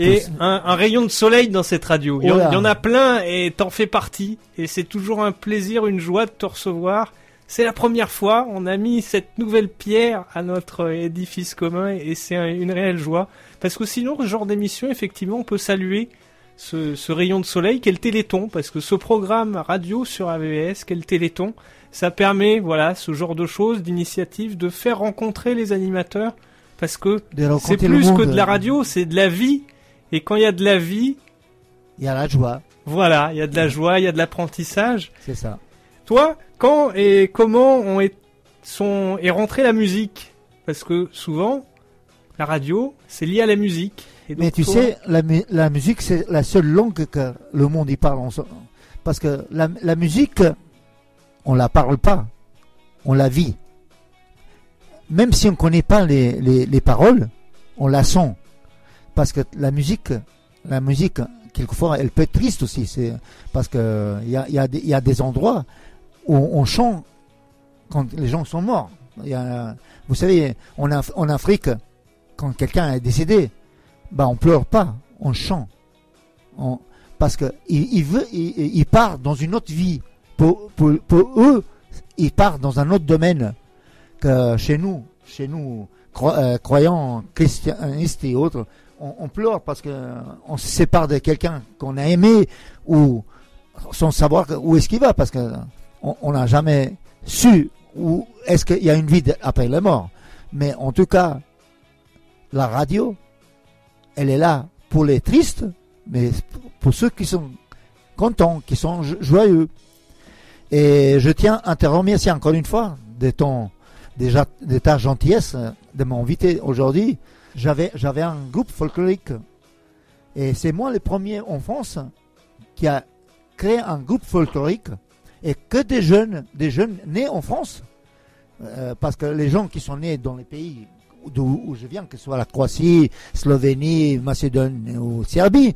es peut- un, un rayon de soleil dans cette radio. Il y, en, là. il y en a plein et t'en fais partie. Et c'est toujours un plaisir, une joie de te recevoir. C'est la première fois, on a mis cette nouvelle pierre à notre édifice commun et c'est un- une réelle joie. Parce que sinon, ce genre d'émission, effectivement, on peut saluer ce, ce rayon de soleil qu'est le Téléthon. Parce que ce programme radio sur AVS, qu'est le Téléthon, ça permet, voilà, ce genre de choses, d'initiatives, de faire rencontrer les animateurs. Parce que c'est plus que de la radio, c'est de la vie. Et quand il y a de la vie, Il y a la joie, voilà, il y a de la joie, il y a de l'apprentissage. c'est ça. Toi, quand et comment on est, sont, est rentrée la musique? Parce que souvent, la radio, c'est lié à la musique. Et donc, Mais tu toi- sais, la, mu- la musique, c'est la seule langue que le monde y parle. Parce que la, la musique, on la parle pas, on la vit. Même si on connaît pas les, les, les paroles, on la sent. Parce que la musique, la musique, quelquefois, elle peut être triste aussi. C'est parce que il y a, y a des endroits on chante quand les gens sont morts. Vous savez, en, Af- en Afrique, quand quelqu'un est décédé, bah on pleure pas, on chante. Parce que il, il veut, il, part dans une autre vie. Pour, eux, il part dans un autre domaine chez nous, chez nous, cro- euh, croyants, christianistes et autres, on, pleure parce que on se sépare de quelqu'un qu'on a aimé ou sans savoir où est-ce qu'il va parce que on n'a jamais su où est-ce qu'il y a une vie de- après la mort. Mais en tout cas, la radio, elle est là pour les tristes, mais pour ceux qui sont contents, qui sont jo- joyeux. Et je tiens à te remercier encore une fois de ton déjà de ta gentillesse de m'inviter aujourd'hui. J'avais j'avais un groupe folklorique et c'est moi le premier en France qui a créé un groupe folklorique et que des jeunes des jeunes nés en France Euh, parce que les gens qui sont nés dans les pays d'où où je viens, que ce soit la Croatie, Slovénie, Macédoine ou Serbie,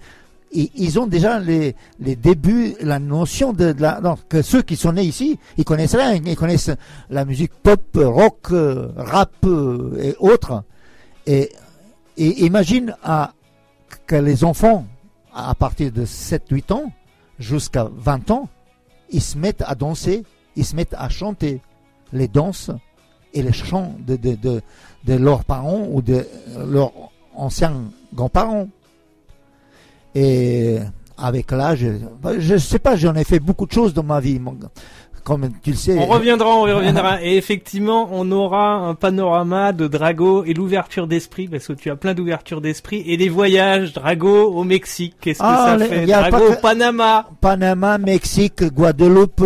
ils, ont déjà les, les débuts, la notion de, la. Que ceux qui sont nés ici, ils connaissent rien. Ils connaissent la musique pop, rock, euh, rap euh, et autres. Et, et imagine à, que les enfants, à partir de 7-8 ans jusqu'à 20 ans, ils se mettent à danser, ils se mettent à chanter les danses et les chants de, de, de, de leurs parents ou de leurs anciens grands-parents. Et avec l'âge, je sais pas, j'en ai fait beaucoup de choses dans ma vie. Comme tu le sais. On reviendra, on y reviendra. Et effectivement, on aura un panorama de Drago et l'ouverture d'esprit, parce que tu as plein d'ouverture d'esprit, et des voyages, Drago au Mexique. Qu'est-ce que Ah, ça les- fait? y a Drago au Panama. Panama, Mexique, Guadeloupe,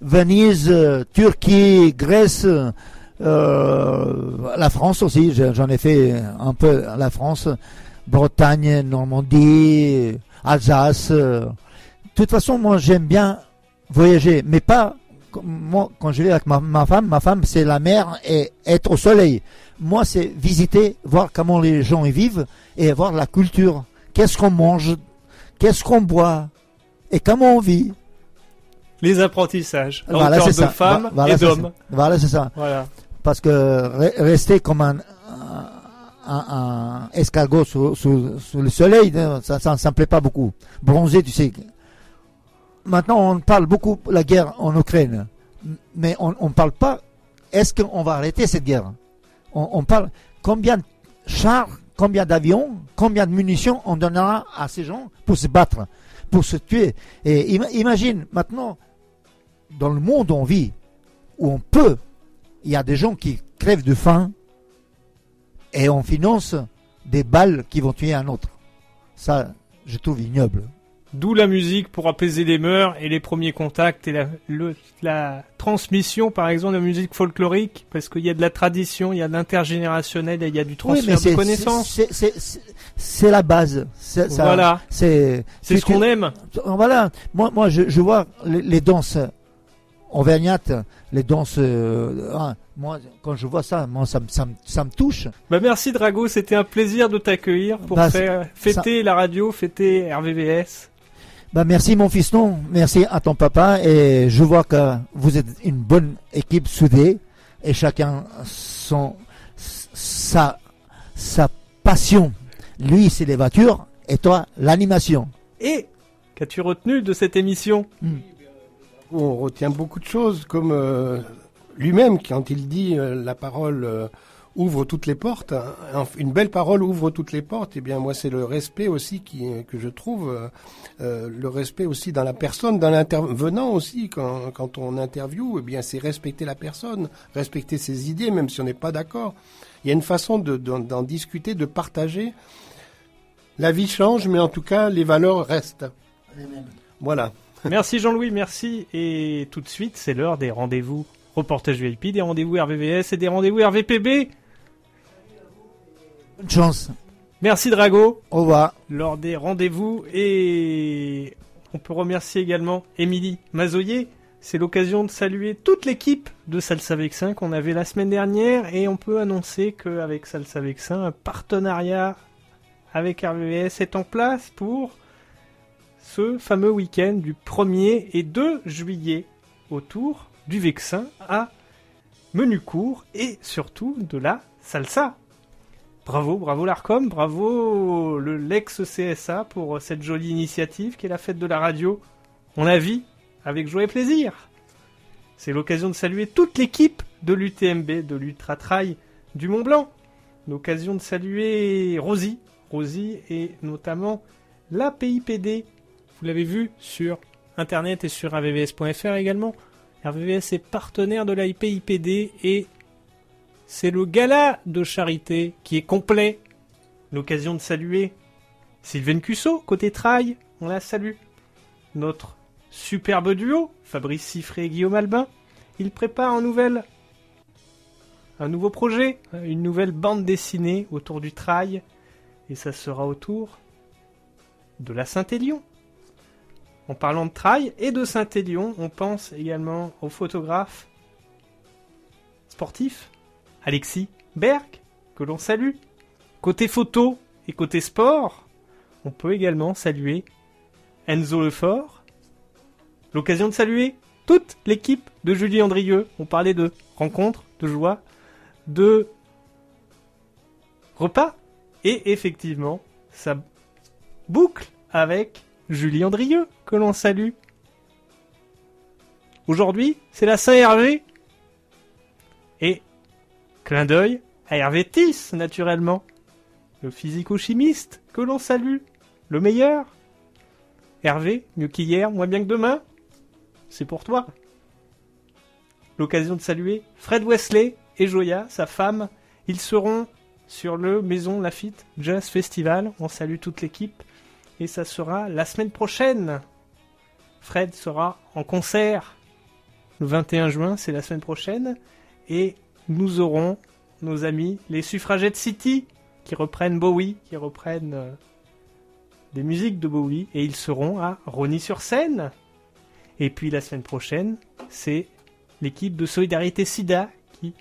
Venise, Turquie, Grèce, euh, la France aussi, je- j'en ai fait un peu la France, Bretagne, Normandie, Alsace. De toute façon, moi j'aime bien voyager, mais pas moi quand je vais avec ma, ma femme. Ma femme c'est la mer et être au soleil. Moi c'est visiter, voir comment les gens y vivent et voir la culture. Qu'est-ce qu'on mange, qu'est-ce qu'on boit? Et comment on vit? Les apprentissages. Voilà, c'est de ça. femmes voilà, et d'hommes. Voilà, c'est ça. Voilà. Parce que re- rester comme un, un, un escargot sous, sous- sous le soleil, ça, ça me plaît pas beaucoup. Bronzer, tu sais. Maintenant, on parle beaucoup de la guerre en Ukraine, mais on ne parle pas. Est-ce qu'on va arrêter cette guerre? On, parle combien de chars, combien d'avions, combien de munitions on donnera à ces gens pour se battre, pour se tuer? Et ima- imagine maintenant, dans le monde où on vit, où on peut il y a des gens qui crèvent de faim et on finance des balles qui vont tuer un autre. Ça, je trouve ignoble. D'où la musique pour apaiser les mœurs et les premiers contacts et la, le- la transmission, par exemple, de la musique folklorique, parce qu'il y a de la tradition, il y a de l'intergénérationnel, et il y a du transfert de connaissances. c'est- la base. Ça- Voilà. C'est ce qu'on aime. Voilà. Moi, moi, je, je vois les, les danses auvergnates, les danses. euh, ah, moi, quand je vois ça, moi, ça, ça me touche. Bah merci Drago, c'était un plaisir de t'accueillir pour Bah, faire fêter la radio, fêter RVVS. Bah, merci mon fiston, merci à ton papa. Et je vois que vous êtes une bonne équipe soudée. Et chacun son sa sa passion. Lui c'est les voitures. Et toi l'animation. Et qu'as-tu retenu de cette émission? On retient beaucoup de choses, comme euh, lui-même, quand il dit euh, la parole euh, ouvre toutes les portes, une belle parole ouvre toutes les portes, et bien moi c'est le respect aussi qui, que je trouve, euh, euh, le respect aussi dans la personne, dans l'intervenant aussi, quand, quand on interviewe, eh bien c'est respecter la personne, respecter ses idées, même si on n'est pas d'accord. Il y a une façon de- d'en d'en discuter, de partager. La vie change, mais en tout cas les valeurs restent. Voilà. Merci Jean-Louis, merci. Et tout de suite, c'est l'heure des rendez-vous reportage VIP, des rendez-vous RVVS et des rendez-vous RVPB. Bonne chance. Merci Drago. Au revoir. Lors des rendez-vous et on peut remercier également Émilie Mazoyer. C'est l'occasion de saluer toute l'équipe de Salsa Vexin qu'on avait la semaine dernière et on peut annoncer qu'avec Salsa Vexin, un partenariat avec RVVS est en place pour ce fameux week-end du 1er et 2 juillet autour du Vexin à menu court et surtout de la salsa. Bravo, bravo l'ARCOM, bravo le l'ex CSA pour cette jolie initiative qui est la fête de la radio. On la vit avec joie et plaisir. C'est l'occasion de saluer toute l'équipe de l'UTMB, de l'Ultra Trail du Mont Blanc. L'occasion de saluer Rosie, Rosie et notamment la PIPD. Vous l'avez vu sur internet et sur avvs.fr également. RVVS est partenaire de la PIPD et c'est le gala de charité qui est complet. L'occasion de saluer Sylvain Cusso, côté trail, on la salue. Notre superbe duo, Fabrice Siffré et Guillaume Albin, il prépare un un nouveau projet, une nouvelle bande dessinée autour du trail et ça sera autour de la Saint-Élion. En parlant de trail et de Saint-Élion, on pense également au photographe sportif Alexis Berg, que l'on salue. Côté photo et côté sport, on peut également saluer Enzo Lefort. L'occasion de saluer toute l'équipe de Julie Andrieux. On parlait de rencontres, de joie, de repas. Et effectivement, ça boucle avec Julie Andrieux, que l'on salue. Aujourd'hui, c'est la Saint-Hervé. Clin d'œil à Hervé Tiss, naturellement. Le physico-chimiste, que l'on salue. Le meilleur. Hervé, mieux qu'hier, moins bien que demain. C'est pour toi. L'occasion de saluer Fred Wesley et Joya, sa femme. Ils seront sur le Maison Lafitte Jazz Festival. On salue toute l'équipe. Et ça sera la semaine prochaine. Fred sera en concert le 21 juin, c'est la semaine prochaine. Et nous aurons nos amis, les suffragettes City, qui reprennent Bowie, qui reprennent euh, des musiques de Bowie. Et ils seront à Rony-sur-Seine. Et puis la semaine prochaine, c'est l'équipe de Solidarité SIDA qui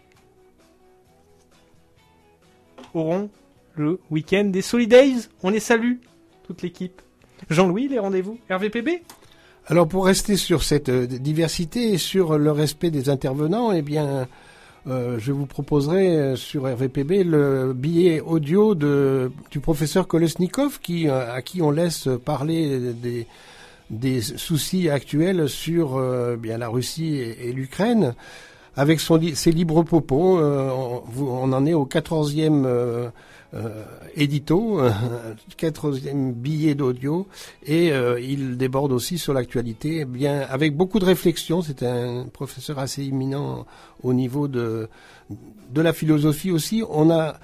auront le week-end des Solidays. On les salue, toute l'équipe. Jean-Louis, les rendez-vous RVPB Alors pour rester sur cette euh, diversité et sur le respect des intervenants, eh bien, euh, je vous proposerai euh, sur RVPB le billet audio de, du professeur Kolesnikov qui, euh, à qui on laisse parler des, des soucis actuels sur euh, bien la Russie et, l'Ukraine. Avec son, ses libres propos, euh, on, on en est au quatorzième euh, euh, édito, quatorzième billet d'audio, et euh, il déborde aussi sur l'actualité, eh bien avec beaucoup de réflexion. C'est un professeur assez éminent au niveau de la philosophie aussi. On a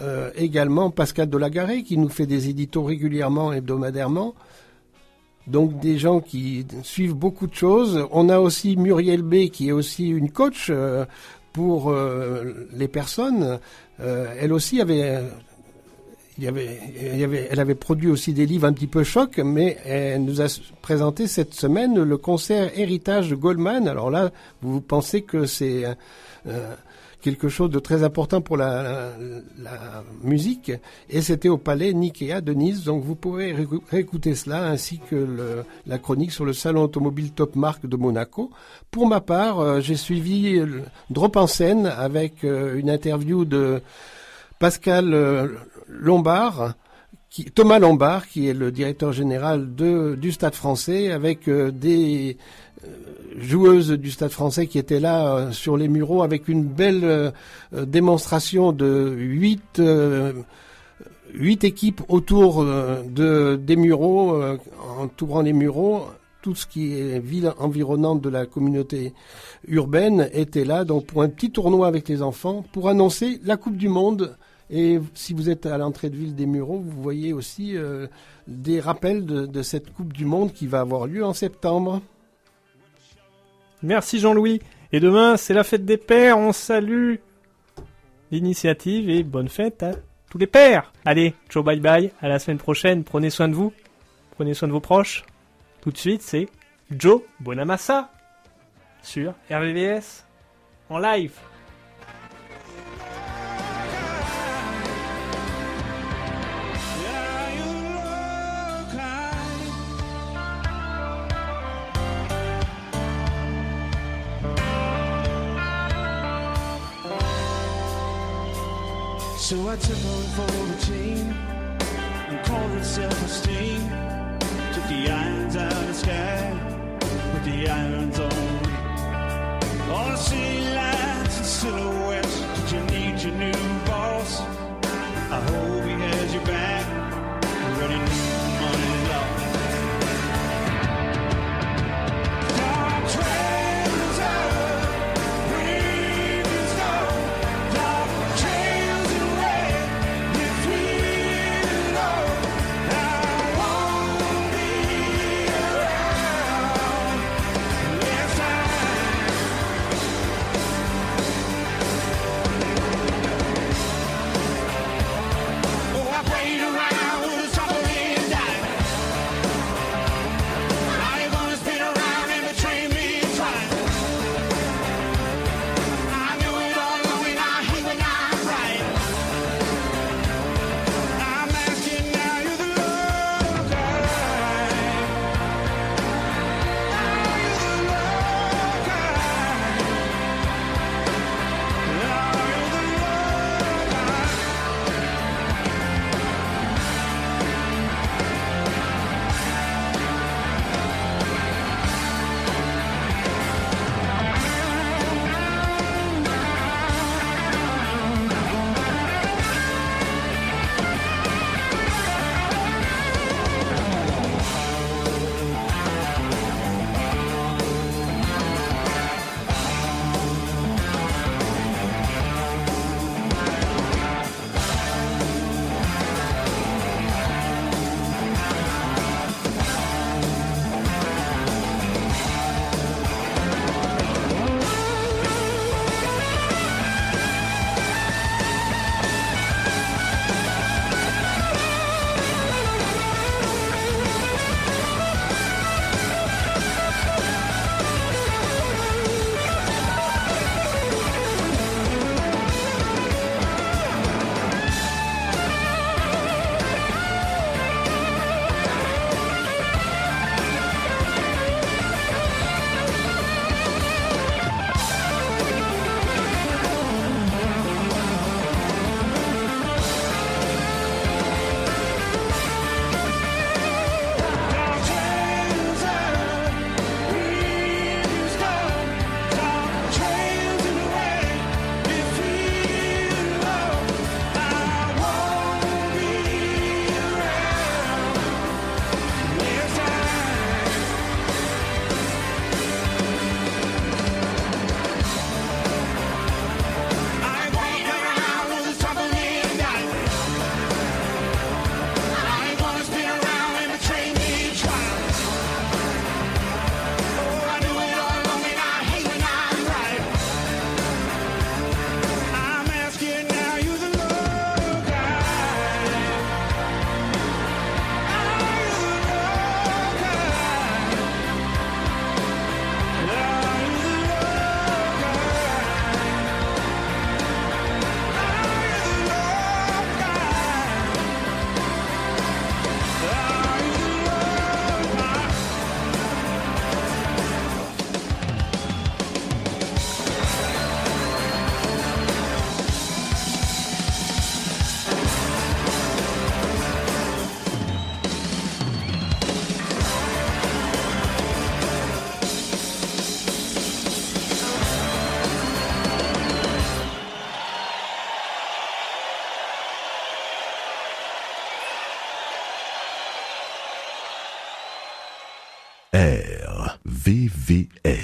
euh, également Pascal Delagaré qui nous fait des éditos régulièrement, hebdomadairement. Donc des gens qui suivent beaucoup de choses. On a aussi Muriel B qui est aussi une coach euh, pour euh, les personnes. Euh, elle aussi avait, il y avait, elle avait produit aussi des livres un petit peu choc, mais elle nous a présenté cette semaine le concert Héritage de Goldman. Alors là, vous pensez que c'est euh, quelque chose de très important pour la, musique, et c'était au Palais Nikea de Nice, donc vous pouvez réécou- réécouter cela, ainsi que la chronique sur le salon automobile Top Marque de Monaco. Pour ma part, euh, j'ai suivi Drop en scène avec euh, une interview de Pascal euh, Lombard, Thomas Lombard, qui est le directeur général du Stade français, avec des joueuses du Stade français qui étaient là euh, sur les mureaux avec une belle euh, euh, démonstration de huit huit équipes autour de des mureaux, entourant les mureaux. Tout ce qui est ville environnante de la communauté urbaine était là, donc pour un petit tournoi avec les enfants, pour annoncer la Coupe du Monde. Et si vous êtes à l'entrée de ville des Mureaux, vous voyez aussi des rappels de cette Coupe du Monde qui va avoir lieu en septembre. Merci Jean-Louis. Et demain, c'est la fête des pères. On salue l'initiative et bonne fête à tous les pères. Allez, ciao bye bye. À la semaine prochaine. Prenez soin de vous. Prenez soin de vos proches. Tout de suite, c'est Joe Bonamassa sur RVVS en live. So I took tiptoed for routine and called it self-esteem. Took the irons out of the sky, put the iron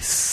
grace.